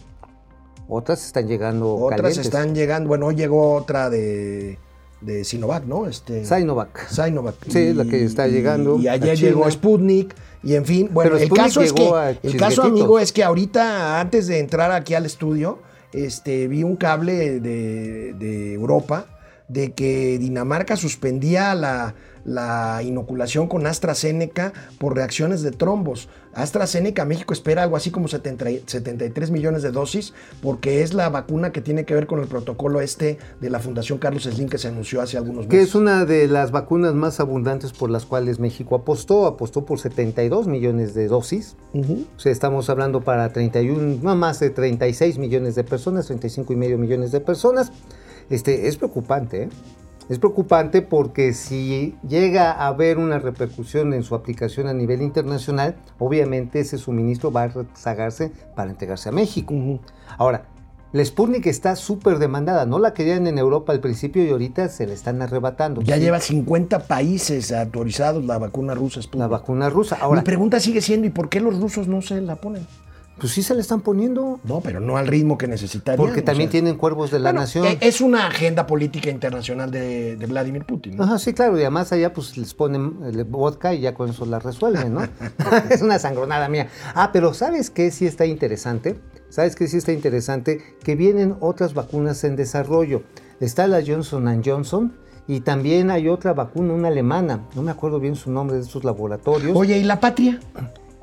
Otras están llegando Otras calientes. están llegando. Bueno, hoy llegó otra de, de Sinovac, ¿no? Este, Sinovac. Sinovac. Sí, la que está llegando Y a ayer China. llegó Sputnik. Y en fin, bueno, Pero el Sputnik caso es que, el caso, amigo, es que ahorita, antes de entrar aquí al estudio, este, vi un cable de, de Europa de que Dinamarca suspendía la, la inoculación con AstraZeneca por reacciones de trombos. AstraZeneca, México espera algo así como 70 73 millones de dosis porque es la vacuna que tiene que ver con el protocolo este de la Fundación Carlos Slim que se anunció hace algunos Que meses. es una de las vacunas más abundantes por las cuales México apostó. Apostó por 72 millones de dosis. O sea, estamos hablando para 31, no más de 36 millones de personas, 35 y medio millones de personas. Este, es preocupante, ¿eh? Es preocupante porque si llega a haber una repercusión en su aplicación a nivel internacional, obviamente ese suministro va a rezagarse para entregarse a México. Ahora, la Sputnik está súper demandada. No la querían en Europa al principio y ahorita se la están arrebatando. Ya Sí, lleva 50 países autorizados la vacuna rusa. Sputnik. la vacuna rusa. Ahora, Mi pregunta sigue siendo, ¿y por qué los rusos no se la ponen? Pues sí se la están poniendo. No, pero no al ritmo que necesitarían. Porque o también sea. tienen cuervos de la Bueno, nación. eh, Es una agenda política internacional de, de Vladimir Putin. ¿no? Ajá, sí, claro, y además allá pues les ponen el vodka y ya con eso la resuelven, ¿no? es una sangronada mía. Ah, pero ¿sabes qué sí está interesante? ¿Sabes qué sí está interesante? Que vienen otras vacunas en desarrollo. Está la Johnson Johnson y también hay otra vacuna, una alemana, no me acuerdo bien su nombre de estos laboratorios. Oye, ¿y la patria?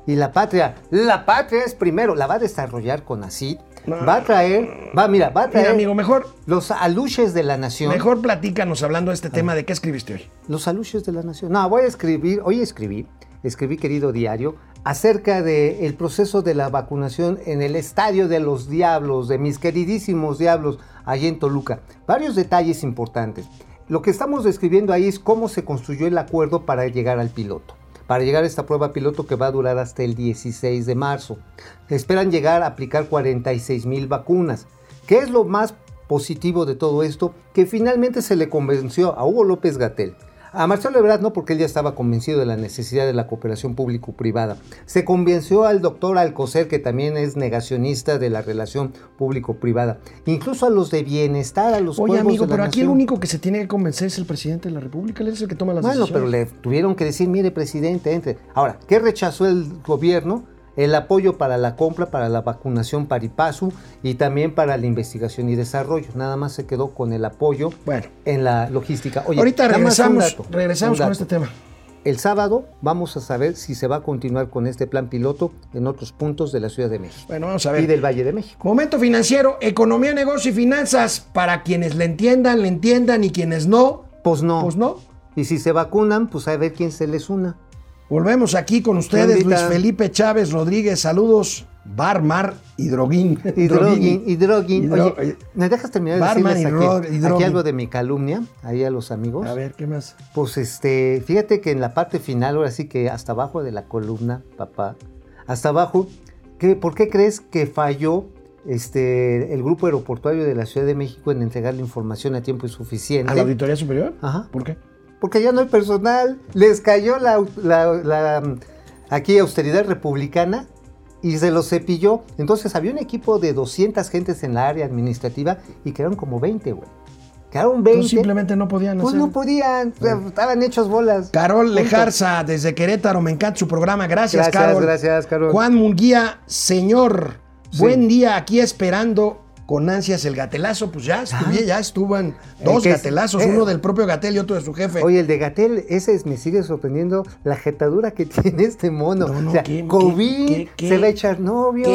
Y la patria, la patria es primero, la va a desarrollar con ACID, va a traer, va, mira, va a traer Mira, amigo, mejor, los aluches de la nación. mejor platícanos hablando de este tema de qué escribiste hoy. Los aluches de la nación. No, voy a escribir, hoy escribí, escribí querido diario, acerca del proceso de la vacunación en el Estadio de los Diablos, de mis queridísimos Diablos, allí en Toluca. Varios detalles importantes. Lo que estamos describiendo ahí es cómo se construyó el acuerdo para llegar al piloto. Para llegar a esta prueba piloto que va a durar hasta el 16 de marzo. Esperan llegar a aplicar 46 mil vacunas. ¿Qué es lo más positivo de todo esto? Que finalmente se le convenció a Hugo López Gatel. A Marcelo Ebrard no, porque él ya estaba convencido de la necesidad de la cooperación público-privada. Se convenció al doctor Alcocer, que también es negacionista de la relación público-privada. Incluso a los de bienestar, a los Oye, amigo, de la pero aquí el único que se tiene que convencer es el presidente de la República. Él es el que toma las Bueno, pero decisiones. le tuvieron que decir, mire, presidente, entre. Ahora, ¿qué rechazó el gobierno? El apoyo para la compra, para la vacunación paripasu y también para la investigación y desarrollo. Nada más se quedó con el apoyo Bueno. en la logística. Oye, Ahorita regresamos, dato, regresamos con este tema. El sábado vamos a saber si se va a continuar con este plan piloto en otros puntos de la Ciudad de México Bueno, vamos a y ver. del Valle de México. Momento financiero, economía, negocio y finanzas. Para quienes le entiendan, le entiendan y quienes no, Pues no. pues no. Y si se vacunan, pues a ver quién se les una. Volvemos aquí con ustedes. Luis Felipe Chávez Rodríguez. Saludos. Barmar y Droguín. Hidroguin, hidroguin. Hidro- Oye, ¿me dejas terminar de Barman decirles y aquí, aquí algo de mi calumnia, ahí a los amigos? A ver, ¿qué más? Pues este, fíjate que en la parte final, ahora sí que hasta abajo de la columna, papá, hasta abajo, ¿qué, ¿por qué crees que falló este, el grupo aeroportuario de la Ciudad de México en entregar la información a tiempo insuficiente? ¿A la Auditoría Superior? Ajá. ¿Por qué? Porque ya no hay personal, les cayó la, la- la, aquí austeridad republicana y se los cepilló. Entonces había un equipo de 200 gentes en la área administrativa y quedaron como 20, güey. Quedaron 20. Pues simplemente no podían Pues hacer. no podían, sea, estaban hechos bolas. Carol Punto. Lejarza, desde Querétaro, me encanta su programa. Gracias, Gracias, Carol. gracias, Carol. Juan Munguía, señor, Sí. buen día, aquí esperando con ansias el gatelazo. Pues ya estuve, ya estuvan dos es- gatelazos, eh. uno del propio Gatel y otro de su jefe. Oye, el de Gatel, ese es- me sigue sorprendiendo la jetadura que tiene este mono. No, no, o sea, ¿qué- COVID, qué- qué- se va a echar novio,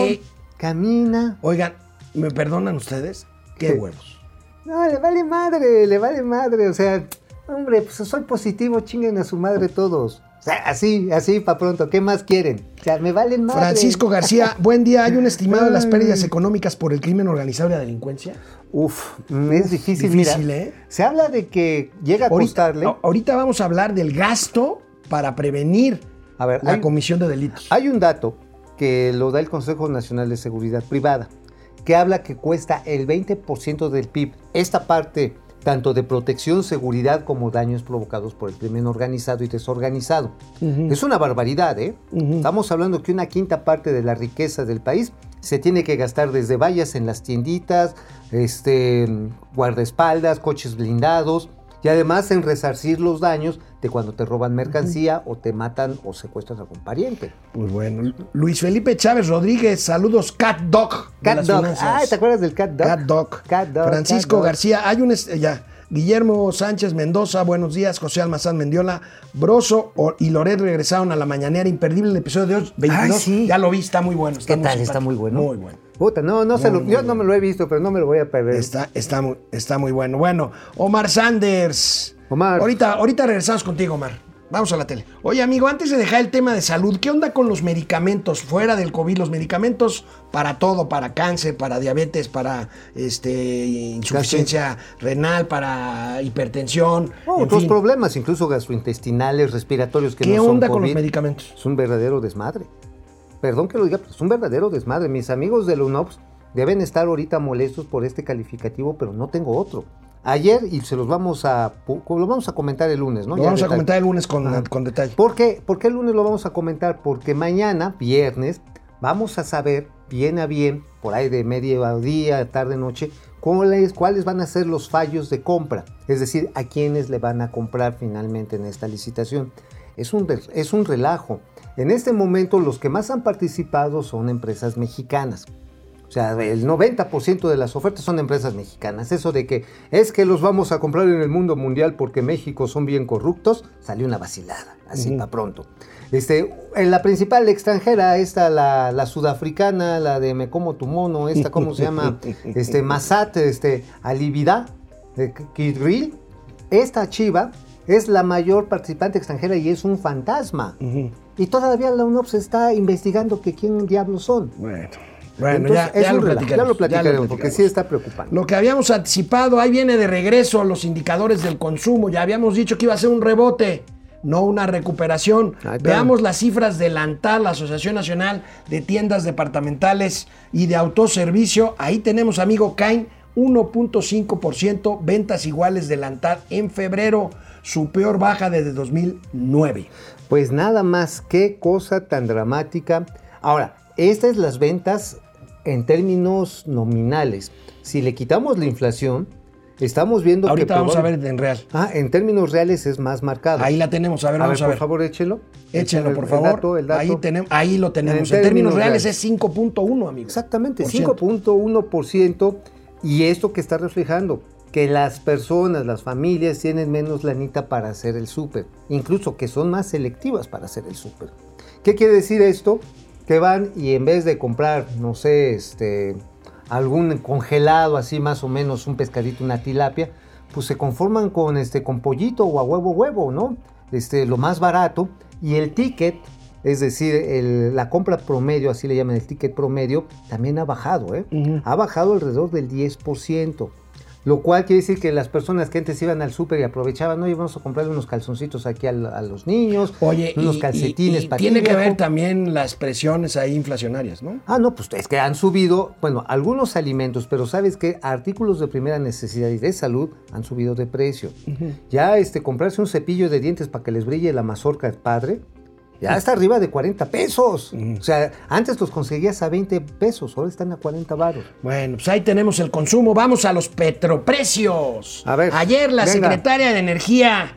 camina. Oigan, ¿me perdonan ustedes? ¿Qué? huevos. No, le vale madre, le vale madre. O sea, hombre, pues soy positivo, chinguen a su madre todos. O sea, así, así para pronto. ¿Qué más quieren? O sea, me valen madre. Francisco García, buen día. ¿Hay un estimado de las pérdidas económicas por el crimen organizado y la delincuencia? Uf, mm, es difícil. difícil, Mira, ¿eh? Se habla de que llega a Ahorita, costarle. ahorita vamos a hablar del gasto para prevenir A ver, la hay- comisión de delitos. Hay un dato que lo da el Consejo Nacional de Seguridad Privada, que habla que cuesta el 20% del PIB. Esta parte, tanto de protección, seguridad, como daños provocados por el crimen organizado y desorganizado. Es una barbaridad, ¿eh? Estamos hablando que una quinta parte de la riqueza del país se tiene que gastar desde vallas en las tienditas, este, guardaespaldas, coches blindados y además en resarcir los daños de cuando te roban mercancía o te matan o secuestran a algún pariente. Pues bueno, Luis Felipe Chávez Rodríguez, saludos, Cat Dog. Cat Dog. Ah, ¿te acuerdas del Cat Dog? Cat Dog. Cat Dog, Francisco Cat. García, hay un. Ya. Guillermo Sánchez Mendoza, buenos días. José Almazán Mendiola, Broso y Loret regresaron a la mañanera. Imperdible el episodio de hoy, 22. Ay, sí. Ya lo vi, está muy bueno. ¿Qué muy tal? simpático. Está muy bueno. Muy bueno. Puta, no, no se lo, yo no me lo he visto, pero no me lo voy a perder. Está, está, muy, está muy bueno. Bueno, Omar Sanders. Omar. Ahorita, ahorita regresamos contigo, Omar. Vamos a la tele. Oye, amigo, antes de dejar el tema de salud, ¿qué onda con los medicamentos fuera del COVID? Los medicamentos para todo, para cáncer, para diabetes, para este, insuficiencia renal, para hipertensión. Otros fin. problemas, incluso gastrointestinales, respiratorios que ¿Qué no son onda con los medicamentos? Es un verdadero desmadre. Perdón que lo diga, pero es un verdadero desmadre. Mis amigos del UNOPS deben estar ahorita molestos por este calificativo, pero no tengo otro. Ayer, y se los vamos a, lo vamos a comentar el lunes, ¿no? Lo Ya vamos a comentar el lunes con, con detalle. ¿Por qué? ¿Por qué el lunes lo vamos a comentar? Porque mañana, viernes, vamos a saber bien a bien, por ahí de mediodía, tarde, noche, cuáles, cuáles van a ser los fallos de compra. Es decir, a quiénes le van a comprar finalmente en esta licitación. Es un, es un relajo. En este momento los que más han participado son empresas mexicanas. O sea, el 90% de las ofertas son empresas mexicanas. Eso de que es que los vamos a comprar en el mundo mundial porque México son bien corruptos, salió una vacilada, así para pronto. Este, en la principal extranjera, esta, la, la sudafricana, la de Me como tu mono, esta, ¿cómo se llama? Este, Masat, este, Alivida, de Kidril. Esta chiva es la mayor participante extranjera y es un fantasma. Y todavía la UNOPS está investigando que quién diablos son. Bueno, bueno Entonces, ya, ya lo platicaremos. ya lo platicaremos, porque sí está preocupante. Lo que habíamos anticipado, ahí viene de regreso los indicadores del consumo. Ya habíamos dicho que iba a ser un rebote, no una recuperación. Veamos las cifras de la ANTAL, la Asociación Nacional de Tiendas Departamentales y de Autoservicio. Ahí tenemos, amigo Cain, 1.5% ventas iguales de la ANTAL en febrero, su peor baja desde 2009. Pues nada más, qué cosa tan dramática. Ahora, estas es las ventas en términos nominales. Si le quitamos la inflación, estamos viendo que... Ahorita vamos a ver en real. Ah, en términos reales es más marcado. Ahí la tenemos, a ver, a ver, vamos a por ver. favor, échelo. Échenlo, El- por el favor. dato, el dato. Ahí, tenemos, ahí lo tenemos. En En, términos términos reales reales. es 5.1, amigo. Exactamente, Por ciento. 5.1%. Y esto que está reflejando, que las personas, las familias tienen menos lanita para hacer el súper. Incluso que son más selectivas para hacer el súper. ¿Qué quiere decir esto? Que van y en vez de comprar, no sé, este, algún congelado así más o menos, un pescadito, una tilapia, pues se conforman con, este, con pollito o a huevo huevo, ¿no? Este, lo más barato. Y el ticket, es decir, el- la compra promedio, así le llaman el ticket promedio, también ha bajado, ¿eh? Ha bajado alrededor del 10%. Lo cual quiere decir que las personas que antes iban al súper y aprovechaban, oye, vamos a comprarle unos calzoncitos aquí a, los niños, Oye, unos y- calcetines y- y para tiene que ver también las presiones ahí inflacionarias, ¿no? Ah, no, pues es que han subido, bueno, algunos alimentos, pero sabes que artículos de primera necesidad y de salud han subido de precio. Ya este, comprarse un cepillo de dientes para que les brille la mazorca padre, ya está arriba de 40 pesos. O sea, antes los conseguías a 20 pesos, ahora están a 40 baros. Bueno, pues ahí tenemos el consumo. Vamos a los petroprecios. A ver, Ayer la venga. secretaria de Energía.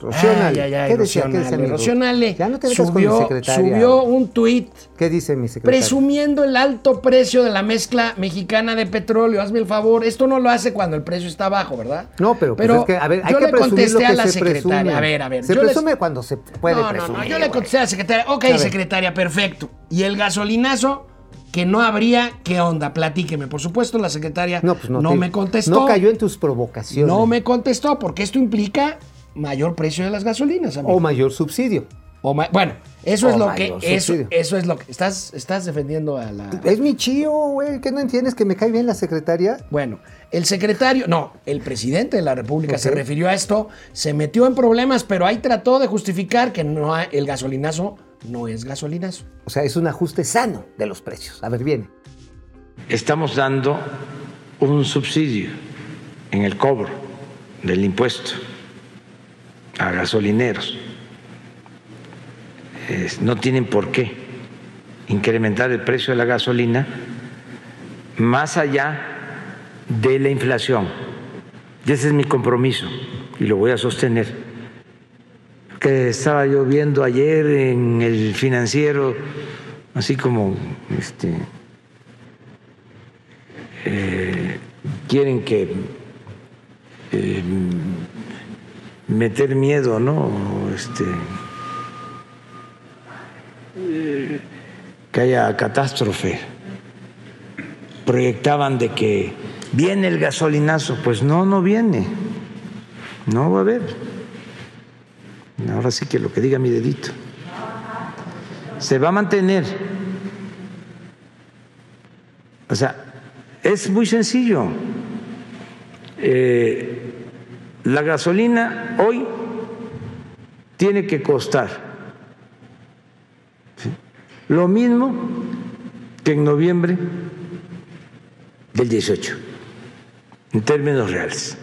Rocionale. Ay, ay, ay, ¿Qué decía? ¿Qué Rocionale, Ru? Rocionale Ya no te metas con mi subió, secretaria. subió un tuit ¿Qué dice mi secretario? presumiendo el alto precio de la mezcla mexicana de petróleo. Hazme el favor, esto no lo hace cuando el precio está bajo, ¿verdad? No, pero, pues es que, a ver, hay yo que le contesté a la se secretaria. presume. A ver, a ver. Se yo les- presume cuando se puede no, presumir. No, no, yo le contesté a la secretaria, ok, secretaria, perfecto. ¿Y el gasolinazo? Que no habría, ¿qué onda? Platíqueme. Por supuesto, la secretaria no, No, pues no, te- me contestó. No cayó en tus provocaciones. No me contestó, porque esto implica mayor precio de las gasolinas, amigo. O mayor subsidio. O ma- bueno, eso O es lo que, eso, eso es lo que, estás, estás defendiendo a la... Es mi chío, güey. ¿Qué no entiendes que me cae bien la secretaria? Bueno, el secretario, no, el presidente de la República se refirió a esto, se metió en problemas, pero ahí trató de justificar que no hay- el gasolinazo no es gasolinazo. O sea, es un ajuste sano de los precios. A ver, viene. estamos dando un subsidio en el cobro del impuesto a gasolineros. No tienen por qué incrementar el precio de la gasolina más allá de la inflación. Y ese es mi compromiso y lo voy a sostener. Que estaba yo viendo ayer en el financiero, así como este, quieren que eh, meter miedo, ¿no? Este, que haya catástrofe. Proyectaban de que viene el gasolinazo, pues no, no viene, no va a haber. Ahora sí que lo que diga mi dedito. Se va a mantener. O sea, es muy sencillo. Eh, la gasolina hoy tiene que costar lo mismo que en noviembre del 18, en términos reales.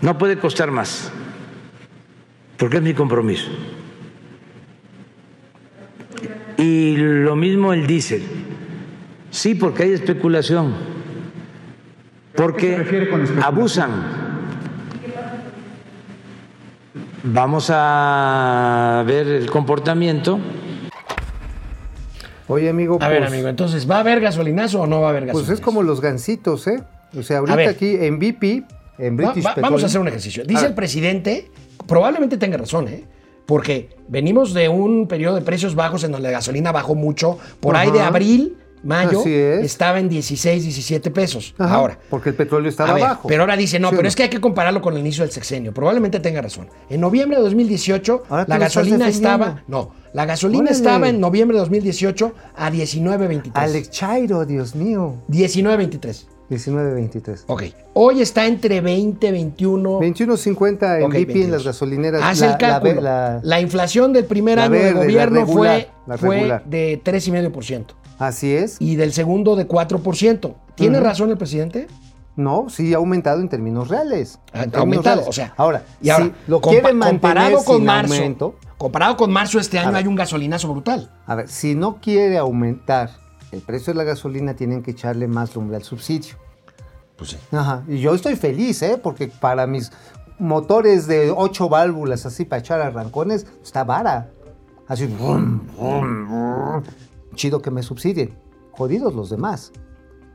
No puede costar más, porque es mi compromiso. Y lo mismo el diésel. Sí, porque hay especulación. Porque abusan. Vamos a ver el comportamiento. Oye, amigo, A ver, pues, amigo, entonces, ¿va a haber gasolinazo o no va a haber pues gasolinazo? es como los gansitos, ¿eh? O sea, ahorita aquí en BP, en British va- vamos Petroleum- a hacer un ejercicio. Dice el presidente, probablemente tenga razón, ¿eh? Porque venimos de un periodo de precios bajos en donde la gasolina bajó mucho. Por ahí de abril, mayo, Así es. estaba en 16, 17 pesos. Ajá, Ahora. Porque el petróleo estaba A ver, bajo. pero ahora dice, no, ¿Sí o pero es que hay que compararlo con el inicio del sexenio. Probablemente tenga razón. En noviembre de 2018, Ahora la gasolina estaba. No, la gasolina Órale. estaba en noviembre de 2018 a 19.23. Alex Chairo, Dios mío. 19.23. 19.23. Ok. Hoy está entre 20, 21. 21.50 en Ok, BP en 22. las gasolineras. Haz La- el cálculo. La, la- inflación del primer año verde, de gobierno regular, fue, la fue de 3,5% Así es. y del segundo de 4%. ¿Tiene razón el presidente? No, sí ha aumentado en términos reales. Ha términos aumentado, reales. o sea. ahora, y ahora, si lo compa- quiere mantener comparado con marzo, aumento, comparado con marzo este año ver. hay un gasolinazo brutal. a ver, si no quiere aumentar el precio de la gasolina, tienen que echarle más lumbre al subsidio. Pues sí. Ajá. Y yo estoy feliz, ¿eh? Porque para mis motores de ocho válvulas así para echar arrancones, está vara. Así, brum, brum, brum. Chido que me subsidien. Jodidos los demás.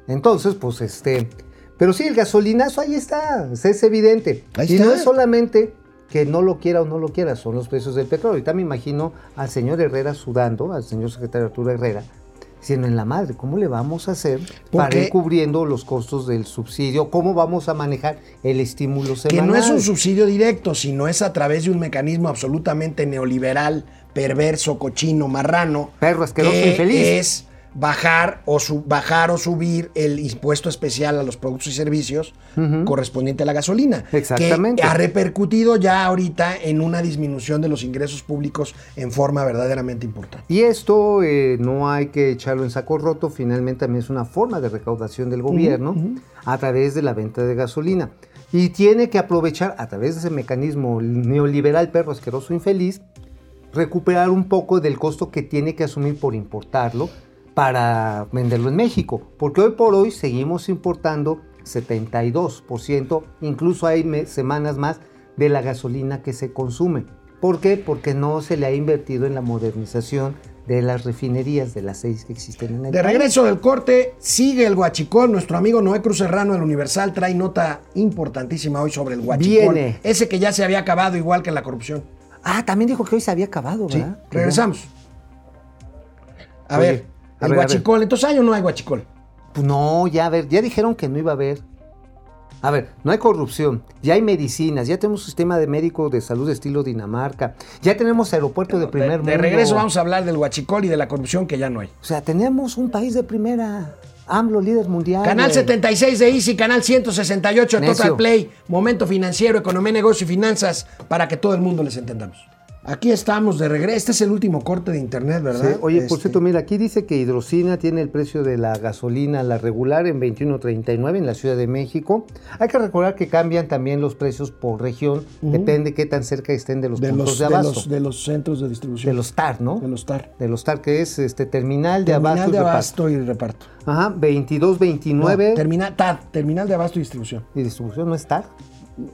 Entonces, pues este. Pero sí, el gasolinazo ahí está, es evidente. Ahí y está. no es solamente que no lo quiera o no lo quiera, son los precios del petróleo. Ahorita me imagino al señor Herrera sudando, al señor secretario Arturo Herrera, diciendo en la madre, ¿cómo le vamos a hacer para ir cubriendo los costos del subsidio? ¿Cómo vamos a manejar el estímulo Que semanal? no es un subsidio directo, sino es a través de un mecanismo absolutamente neoliberal, perverso, cochino, marrano. Perro asqueroso, que infeliz. Es bajar o, su- bajar o subir el impuesto especial a los productos y servicios correspondiente a la gasolina. Exactamente. Que ha repercutido ya ahorita en una disminución de los ingresos públicos en forma verdaderamente importante. Y esto eh, no hay que echarlo en saco roto, finalmente también es una forma de recaudación del gobierno a través de la venta de gasolina. Y tiene que aprovechar a través de ese mecanismo neoliberal perro asqueroso infeliz, recuperar un poco del costo que tiene que asumir por importarlo para venderlo en México. Porque hoy por hoy seguimos importando 72%, incluso hay semanas más de la gasolina que se consume. ¿Por qué? Porque no se le ha invertido en la modernización de las refinerías, de las seis que existen en el De país. regreso del corte, sigue el Huachicol. Nuestro amigo Noé Cruz Serrano del Universal trae nota importantísima hoy sobre el Huachicol. Viene. Ese que ya se había acabado igual que la corrupción. Ah, también dijo que hoy se había acabado, Sí, ¿verdad? regresamos. A Oye, ver, ver. Huachicol. Entonces, ¿hay o no hay Huachicol? Pues no, ya a ver, ya dijeron que no iba a haber. A ver, no hay corrupción, ya hay medicinas, ya tenemos un sistema de médico de salud de estilo Dinamarca, ya tenemos aeropuerto de primer De, mundo. de regreso vamos a hablar del Huachicol y de la corrupción que ya no hay. O sea, tenemos un país de primera. AMLO, líder mundial. Canal güey. 76 de Easy, canal 168 de Total. Play, momento financiero, economía, negocio y finanzas, para que todo el mundo les entendamos. Aquí estamos de regreso. Este es el último corte de internet, Sí, ¿verdad? Oye, por Este, cierto, mira, aquí dice que hidrocina tiene el precio de la gasolina, la regular, en 21.39 en la Ciudad de México. Hay que recordar que cambian también los precios por región, depende qué tan cerca estén de los de puntos los, de de, abasto. los, de los centros de distribución. De los TAR, ¿no? De los TAR. De los TAR, que es este terminal de Terminal abasto y de abasto y reparto. Ajá, 22.29 No, termina- TAD, Terminal de Abasto y Distribución. y distribución no es TAR.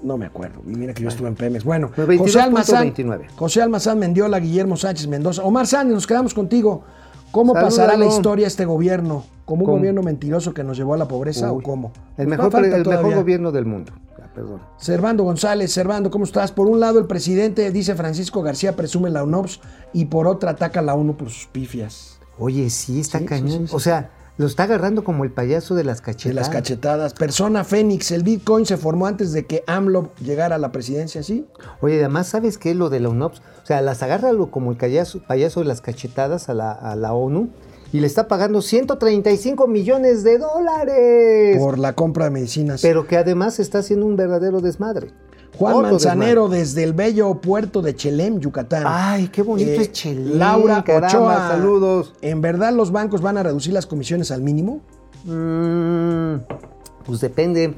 No me acuerdo. Y mira que yo estuve en Pemex. Bueno, José Almazán, 22.29. José Almazán Mendiola, Guillermo Sánchez Mendoza. Omar Sánchez, nos quedamos contigo. ¿Cómo pasará la historia este gobierno como un ¿Cómo? gobierno mentiroso que nos llevó a la pobreza Uy, o cómo? El, mejor, el mejor gobierno del mundo. Ya, perdón. Servando González, Servando, ¿cómo estás? Por un lado, el presidente dice Francisco García presume la UNOPS y por otra ataca a la ONU por sus pifias. Oye, sí, está sí, cañón. sí, sí. O sea, lo está agarrando como el payaso de las De cachetadas. las cachetadas. Persona Fénix, el Bitcoin se formó antes de que AMLO llegara a la presidencia, ¿sí? Oye, además, ¿sabes qué es lo de la UNOPS? O sea, las agarra lo- como el payaso, payaso de las cachetadas a la, a la ONU y le está pagando 135 millones de dólares. Por la compra de medicinas. Pero que además está haciendo un verdadero desmadre. Juan Otro Manzanero desde el bello puerto de Chelem, Yucatán. Ay, qué bonito Eh, es Chelem. Laura caramba, Ochoa. saludos. ¿En verdad los bancos van a reducir las comisiones al mínimo? Mm, pues depende.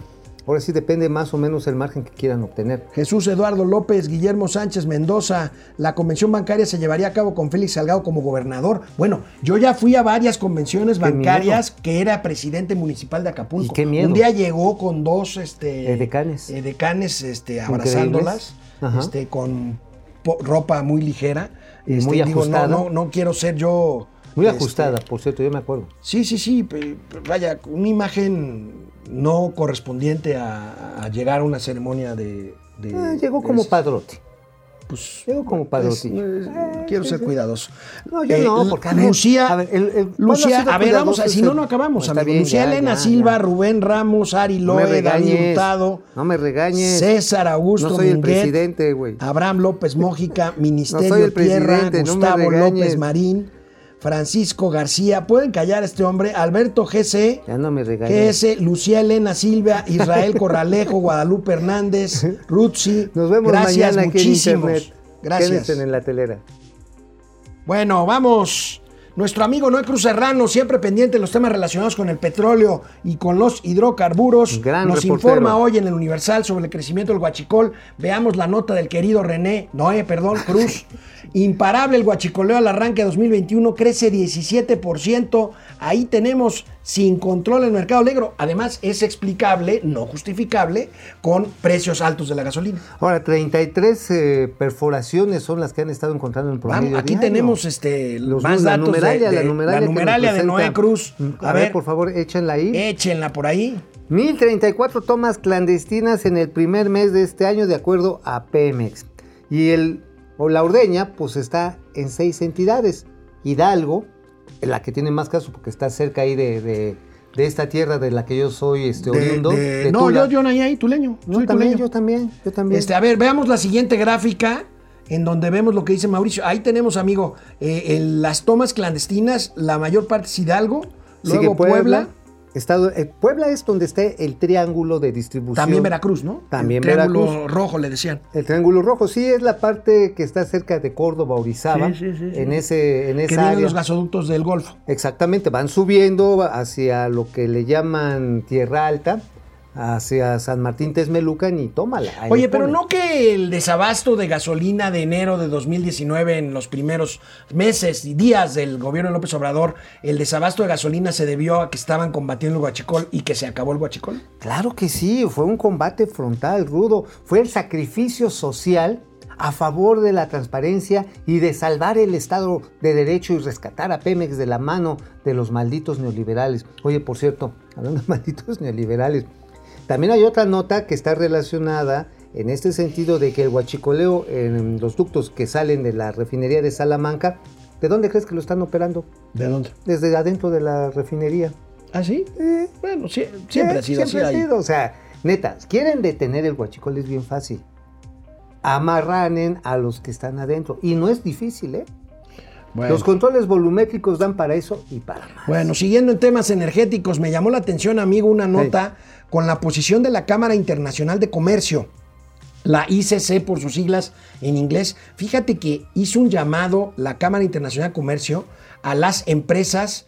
Ahora sí depende más o menos el margen que quieran obtener. Jesús Eduardo López, Guillermo Sánchez Mendoza, la convención bancaria se llevaría a cabo con Félix Salgado como gobernador. Bueno, yo ya fui a varias convenciones bancarias que era presidente municipal de Acapulco. Y qué miedo. Un día llegó con dos este, Edecanes. edecanes, este, Increíbles. abrazándolas, este, con ropa muy ligera. Este, muy digo, no, ajustada. no, no quiero ser yo. Muy este, ajustada, por cierto, yo me acuerdo. Sí, sí, sí, vaya, una imagen no correspondiente a, a llegar a una ceremonia de... de- Ah, llegó de como ese- padrote. pues, Llegó como pues, padrotillo. eh, quiero ser cuidadoso. No, yo Eh, no, porque a ver, Lucía, a ver, el- el- ¿cuándo ha Lucía, a ver, vamos a, si no, no acabamos, amigo. bien, Lucía ya, Elena ya, Silva, ya. Rubén Ramos, Ari Loe, regañes. Hurtado, No me regañes. César Augusto No soy el presidente, güey. Abraham López Mójica, Ministerio soy el Tierra, presidente, no me Gustavo. López Marín, Francisco García. ¿Pueden callar a este hombre? Alberto GC. Ya no me regañes. GS, Lucía Elena Silva, Israel Corralejo, Guadalupe Hernández, Rutzi. Nos vemos Gracias, mañana aquí en internet. Gracias. Quédense en la telera. Bueno, vamos. Nuestro amigo Noé Cruz Serrano, siempre pendiente de los temas relacionados con el petróleo y con los hidrocarburos, Gran nos reportero. informa hoy en el Universal sobre el crecimiento del guachicol. Veamos la nota del querido René, Noé, perdón, Cruz. Imparable el guachicoleo al arranque de 2021, crece 17%. Ahí tenemos sin control el mercado negro. Además, es explicable, no justificable, con precios altos de la gasolina. Ahora, 33 eh, perforaciones son las que han estado encontrando en promedio Vamos, aquí diario. tenemos este, Los- más la datos de- numeralia, de, la numeralia, de. Noé Cruz. A, ver, por favor, échenla ahí. Échenla por ahí. 1034 tomas clandestinas en el primer mes de este año, de acuerdo a Pemex. Y el, o la ordeña, pues está en seis entidades. Hidalgo, la que tiene más casos porque está cerca ahí de, de- de esta tierra de la que yo soy este, oriundo. de- no, Tula. yo, yo nací ahí, tuleño. No, soy también, tuleño. yo también, yo también. Este, a ver, veamos la siguiente gráfica en donde vemos lo que dice Mauricio. Ahí tenemos, amigo, eh, el- las tomas clandestinas, la mayor parte es Hidalgo, luego Puebla, Estado, eh, Puebla es donde está el triángulo de distribución. también Veracruz, ¿no? También el triángulo Veracruz. rojo le decían. El triángulo rojo, sí, es la parte que está cerca de Córdoba, Orizaba, Sí, sí, sí, en ese, en Que esa vienen área. los gasoductos del Golfo. Exactamente, van subiendo hacia lo que le llaman Tierra Alta, hacia San Martín Texmelucan y tómala. Oye, pero no que el desabasto de gasolina de enero de 2019 en los primeros meses y días del gobierno de López Obrador, el desabasto de gasolina se debió a que estaban combatiendo el guachicol y que se acabó el guachicol. Claro que sí, fue un combate frontal, rudo, fue el sacrificio social a favor de la transparencia y de salvar el Estado de Derecho y rescatar a Pemex de la mano de los malditos neoliberales. Oye, por cierto, hablando de malditos neoliberales, también hay otra nota que está relacionada en este sentido de que el huachicoleo en los ductos que salen de la refinería de Salamanca, ¿de dónde crees que lo están operando? ¿De dónde? Desde adentro de la refinería. ¿Ah, sí? bueno, sí, siempre Eh, ha sido siempre así. ha sido, O sea, neta, quieren detener el huachicol, es bien fácil. Amarranen a los que están adentro. Y no es difícil, ¿eh? Bueno. Los controles volumétricos dan para eso y para más. Bueno, siguiendo en temas energéticos, me llamó la atención, amigo, una nota con la posición de la Cámara Internacional de Comercio, la ICC por sus siglas en inglés. Fíjate que hizo un llamado la Cámara Internacional de Comercio a las empresas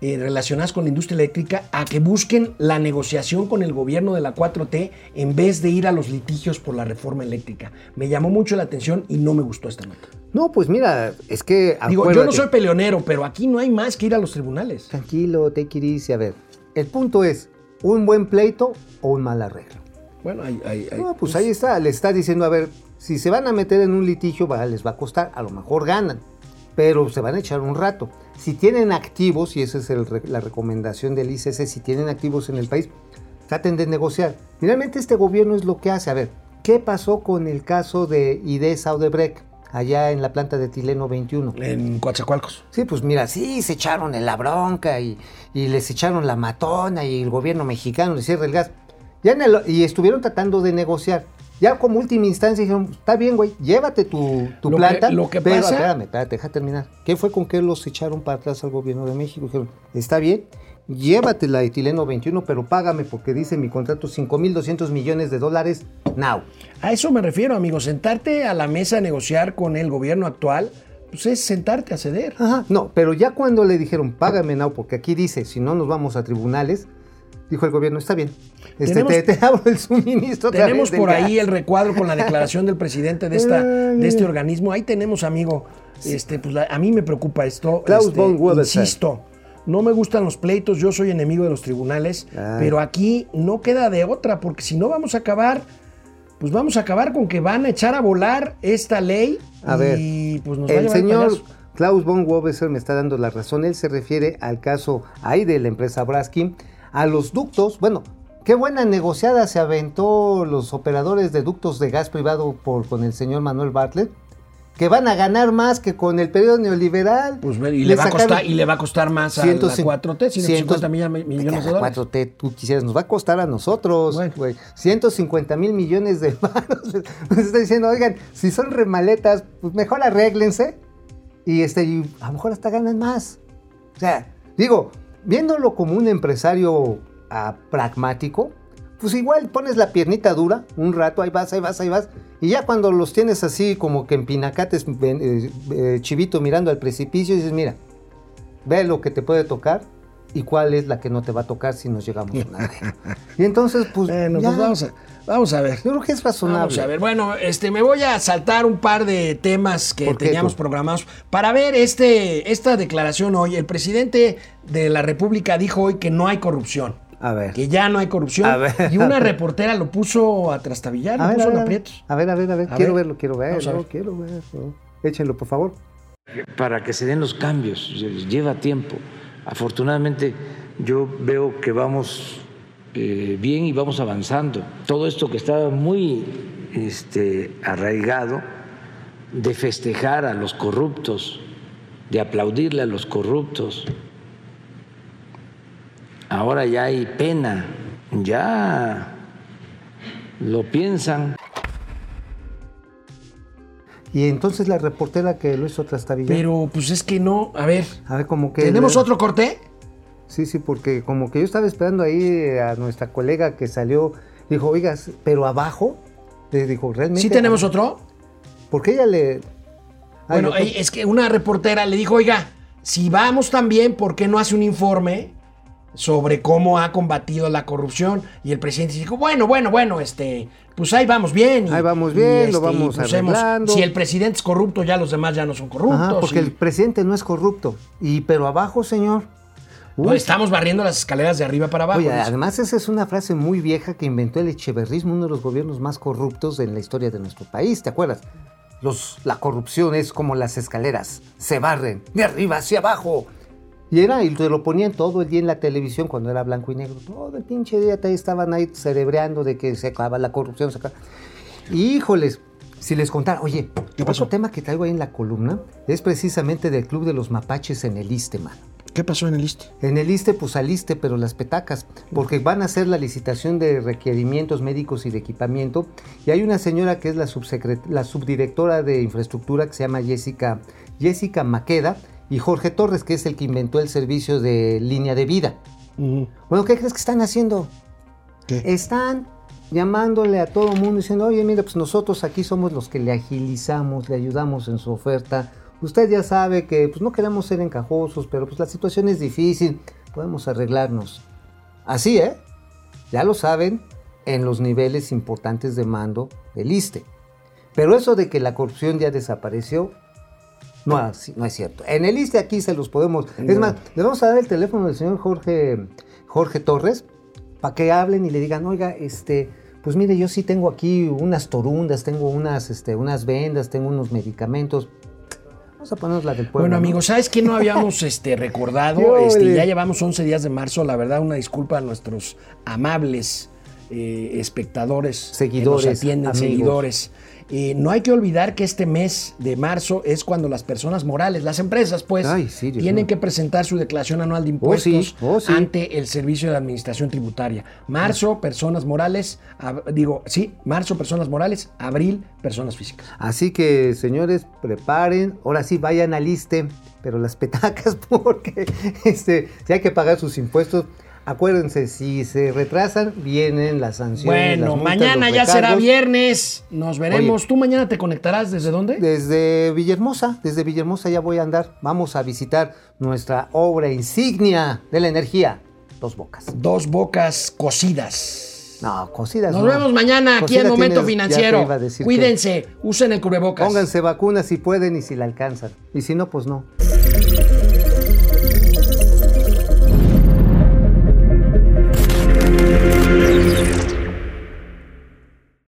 eh, relacionadas con la industria eléctrica a que busquen la negociación con el gobierno de la 4T en vez de ir a los litigios por la reforma eléctrica. Me llamó mucho la atención y no me gustó esta nota. No, pues mira, es que. Digo, yo no soy peleonero, pero aquí no hay más que ir a los tribunales. Tranquilo, take it easy. A ver, el punto es: ¿un buen pleito o un mal arreglo? Bueno, hay, hay- hay- No, pues ahí está, le está diciendo, a ver, si se van a meter en un litigio, va, les va a costar, a lo mejor ganan. Pero se van a echar un rato. Si tienen activos, y esa es el la recomendación del ICC, si tienen activos en el país, traten de negociar. Finalmente este gobierno es lo que hace. A ver, ¿qué pasó con el caso de IDESA Odebrecht allá en la planta de Tileno 21? En Coatzacoalcos. Sí, pues mira, sí, se echaron en la bronca y, y les echaron la matona y el gobierno mexicano les cierra el gas. Ya en el- y estuvieron tratando de negociar. Ya como última instancia dijeron, está bien, güey, llévate tu, tu Lo que- planta. lo que pero, pasa- espérame, espérate, deja terminar. ¿Qué fue con que los echaron para atrás al gobierno de México? Dijeron, está bien, llévate la etileno 21, pero págame porque dice mi contrato 5.200 millones de dólares now. A eso me refiero, amigo. Sentarte a la mesa a negociar con el gobierno actual, pues es sentarte a ceder. Ajá, no, pero ya cuando le dijeron, págame now, porque aquí dice, si no nos vamos a tribunales, dijo el gobierno, está bien, este, Tenemos- te, te abro el suministro. Tenemos por ahí gas". el recuadro con la declaración del presidente de, esta, de este organismo. Ahí tenemos, amigo. Este, pues la- a mí me preocupa esto. Klaus este, von insisto, no me gustan los pleitos, yo soy enemigo de los tribunales, Ay. pero aquí no queda de otra, porque si no vamos a acabar, pues vamos a acabar con que van a echar a volar esta ley A ver, y pues nos va a el el señor. Klaus von Wobesser me está dando la razón. Él se refiere al caso ahí de la empresa Braskin, a los ductos. Bueno, qué buena negociada se aventó los operadores de ductos de gas privado por, con el señor Manuel Bartlett, que van a ganar más que con el periodo neoliberal. Pues, y, Le va a costar, y le va a costar más a 150 la 4T, 150 millones, millones de La dólares. 4T, tú quisieras, nos va a costar a nosotros, Bueno. güey. 150 mil millones de manos. Nos está diciendo, oigan, si son remaletas, pues mejor arréglense. Y, este, y a lo mejor hasta ganan más. O sea, digo, viéndolo como un empresario ah, pragmático, pues igual pones la piernita dura un rato, ahí vas, ahí vas, ahí vas. Y ya cuando los tienes así como que en pinacates, eh, eh, chivito mirando al precipicio, dices, mira, ve lo que te puede tocar y cuál es la que no te va a tocar si nos llegamos a una guerra. Y entonces, pues, Bueno, ya, pues vamos a, vamos a ver. yo creo que es razonable. Vamos a ver, bueno, este, me voy a saltar un par de temas que ¿Por qué teníamos tú? programados para ver este, esta declaración hoy. El presidente de la República dijo hoy que no hay corrupción. A ver. Que ya no hay corrupción. A ver. Y una reportera lo puso a trastabillar, A lo ver, puso a en ver, aprietos. a ver, a ver, a ver, A quiero ver. verlo, quiero verlo, ver. quiero verlo. Échenlo, por favor. para que se den los cambios. Lleva tiempo. Afortunadamente yo veo que vamos eh, bien y vamos avanzando. Todo esto que estaba muy este, arraigado de festejar a los corruptos, de aplaudirle a los corruptos. Ahora ya hay pena, ya lo piensan. Y entonces la reportera que lo hizo trastabillar. Pero pues es que no, a ver, a ver, como que. ¿tenemos otro corte? Sí, sí, porque como que yo estaba esperando ahí a nuestra colega que salió. Dijo, oigas, pero abajo. Le dijo, realmente. ¿Sí tenemos otro? Porque ella le. Ay, Bueno, eh, es que una reportera le dijo, oiga, si vamos tan bien, ¿por qué no hace un informe sobre cómo ha combatido la corrupción? Y el presidente dijo, bueno, bueno, bueno, este, pues ahí vamos bien. y- Ahí vamos bien, lo este, y vamos pues hemos- arreglando. Si el presidente es corrupto, ya los demás ya no son corruptos. Ajá, porque y- el presidente no es corrupto. Y pero abajo, señor. no, estamos barriendo las escaleras de arriba para abajo. Oye, además esa es una frase muy vieja que inventó el echeverrismo, uno de los gobiernos más corruptos en la historia de nuestro país, ¿te acuerdas? Los, la corrupción es como las escaleras, se barren de arriba hacia abajo. Y era, y te lo ponían todo el día en la televisión cuando era blanco y negro. Todo el pinche día te estaban ahí cerebreando de que se acaba la corrupción. Se acaba. Híjoles, si les contara, oye, otro tema que traigo ahí en la columna es precisamente del Club de los Mapaches en el Istema. ¿Qué pasó en el ISTE? En el ISTE, pues saliste, pero las petacas, porque van a hacer la licitación de requerimientos médicos y de equipamiento. Y hay una señora que es la, la subdirectora de infraestructura que se llama Jessica, Jessica Maqueda y Jorge Torres, que es el que inventó el servicio de línea de vida. Bueno, ¿qué crees que están haciendo? ¿Qué? Están llamándole a todo el mundo diciendo, oye, mira, pues nosotros aquí somos los que le agilizamos, le ayudamos en su oferta. Usted ya sabe que pues no queremos ser encajosos, pero pues la situación es difícil, podemos arreglarnos. Así, ¿eh? Ya lo saben en los niveles importantes de mando del ISTE. Pero eso de que la corrupción ya desapareció, no, así- no es cierto. En el ISTE aquí se los podemos... Es más, le vamos a dar el teléfono del señor Jorge, Jorge Torres para que hablen y le digan, oiga, este, pues mire, yo sí tengo aquí unas torundas, tengo unas, este, unas vendas, tengo unos medicamentos. Vamos a ponernos la del pueblo. Bueno, ¿no? amigos, ¿sabes qué no habíamos este, recordado? Este, ya llevamos 11 días de marzo. La verdad, una disculpa a nuestros amables eh, espectadores, Seguidores, que nos atienden, amigos. seguidores. Eh, no hay que olvidar que este mes de marzo es cuando las personas morales, las empresas, pues, Ay, sí, Dios tienen que presentar su declaración anual de Oh, sí, impuestos oh, sí. ante el Servicio de Administración Tributaria. Marzo, personas morales, digo, sí, marzo, personas morales, abril, personas físicas. Así que, señores, preparen. Ahora sí, vayan al ISTE, pero las petacas, porque este, si hay que pagar sus impuestos, acuérdense, si se retrasan, vienen las sanciones. las Bueno, multas, mañana ya será viernes. Nos veremos. Oye. ¿Tú mañana te conectarás desde dónde? Desde Villahermosa, desde Villahermosa ya voy a andar. Vamos a visitar nuestra obra insignia de la energía, Dos Bocas. Dos bocas cocidas. No, cocidas Nos no. vemos mañana aquí Cocidas en Momento tienes- Financiero. Cuídense, usen el cubrebocas. Pónganse vacunas si pueden y si la alcanzan. Y si no, pues no.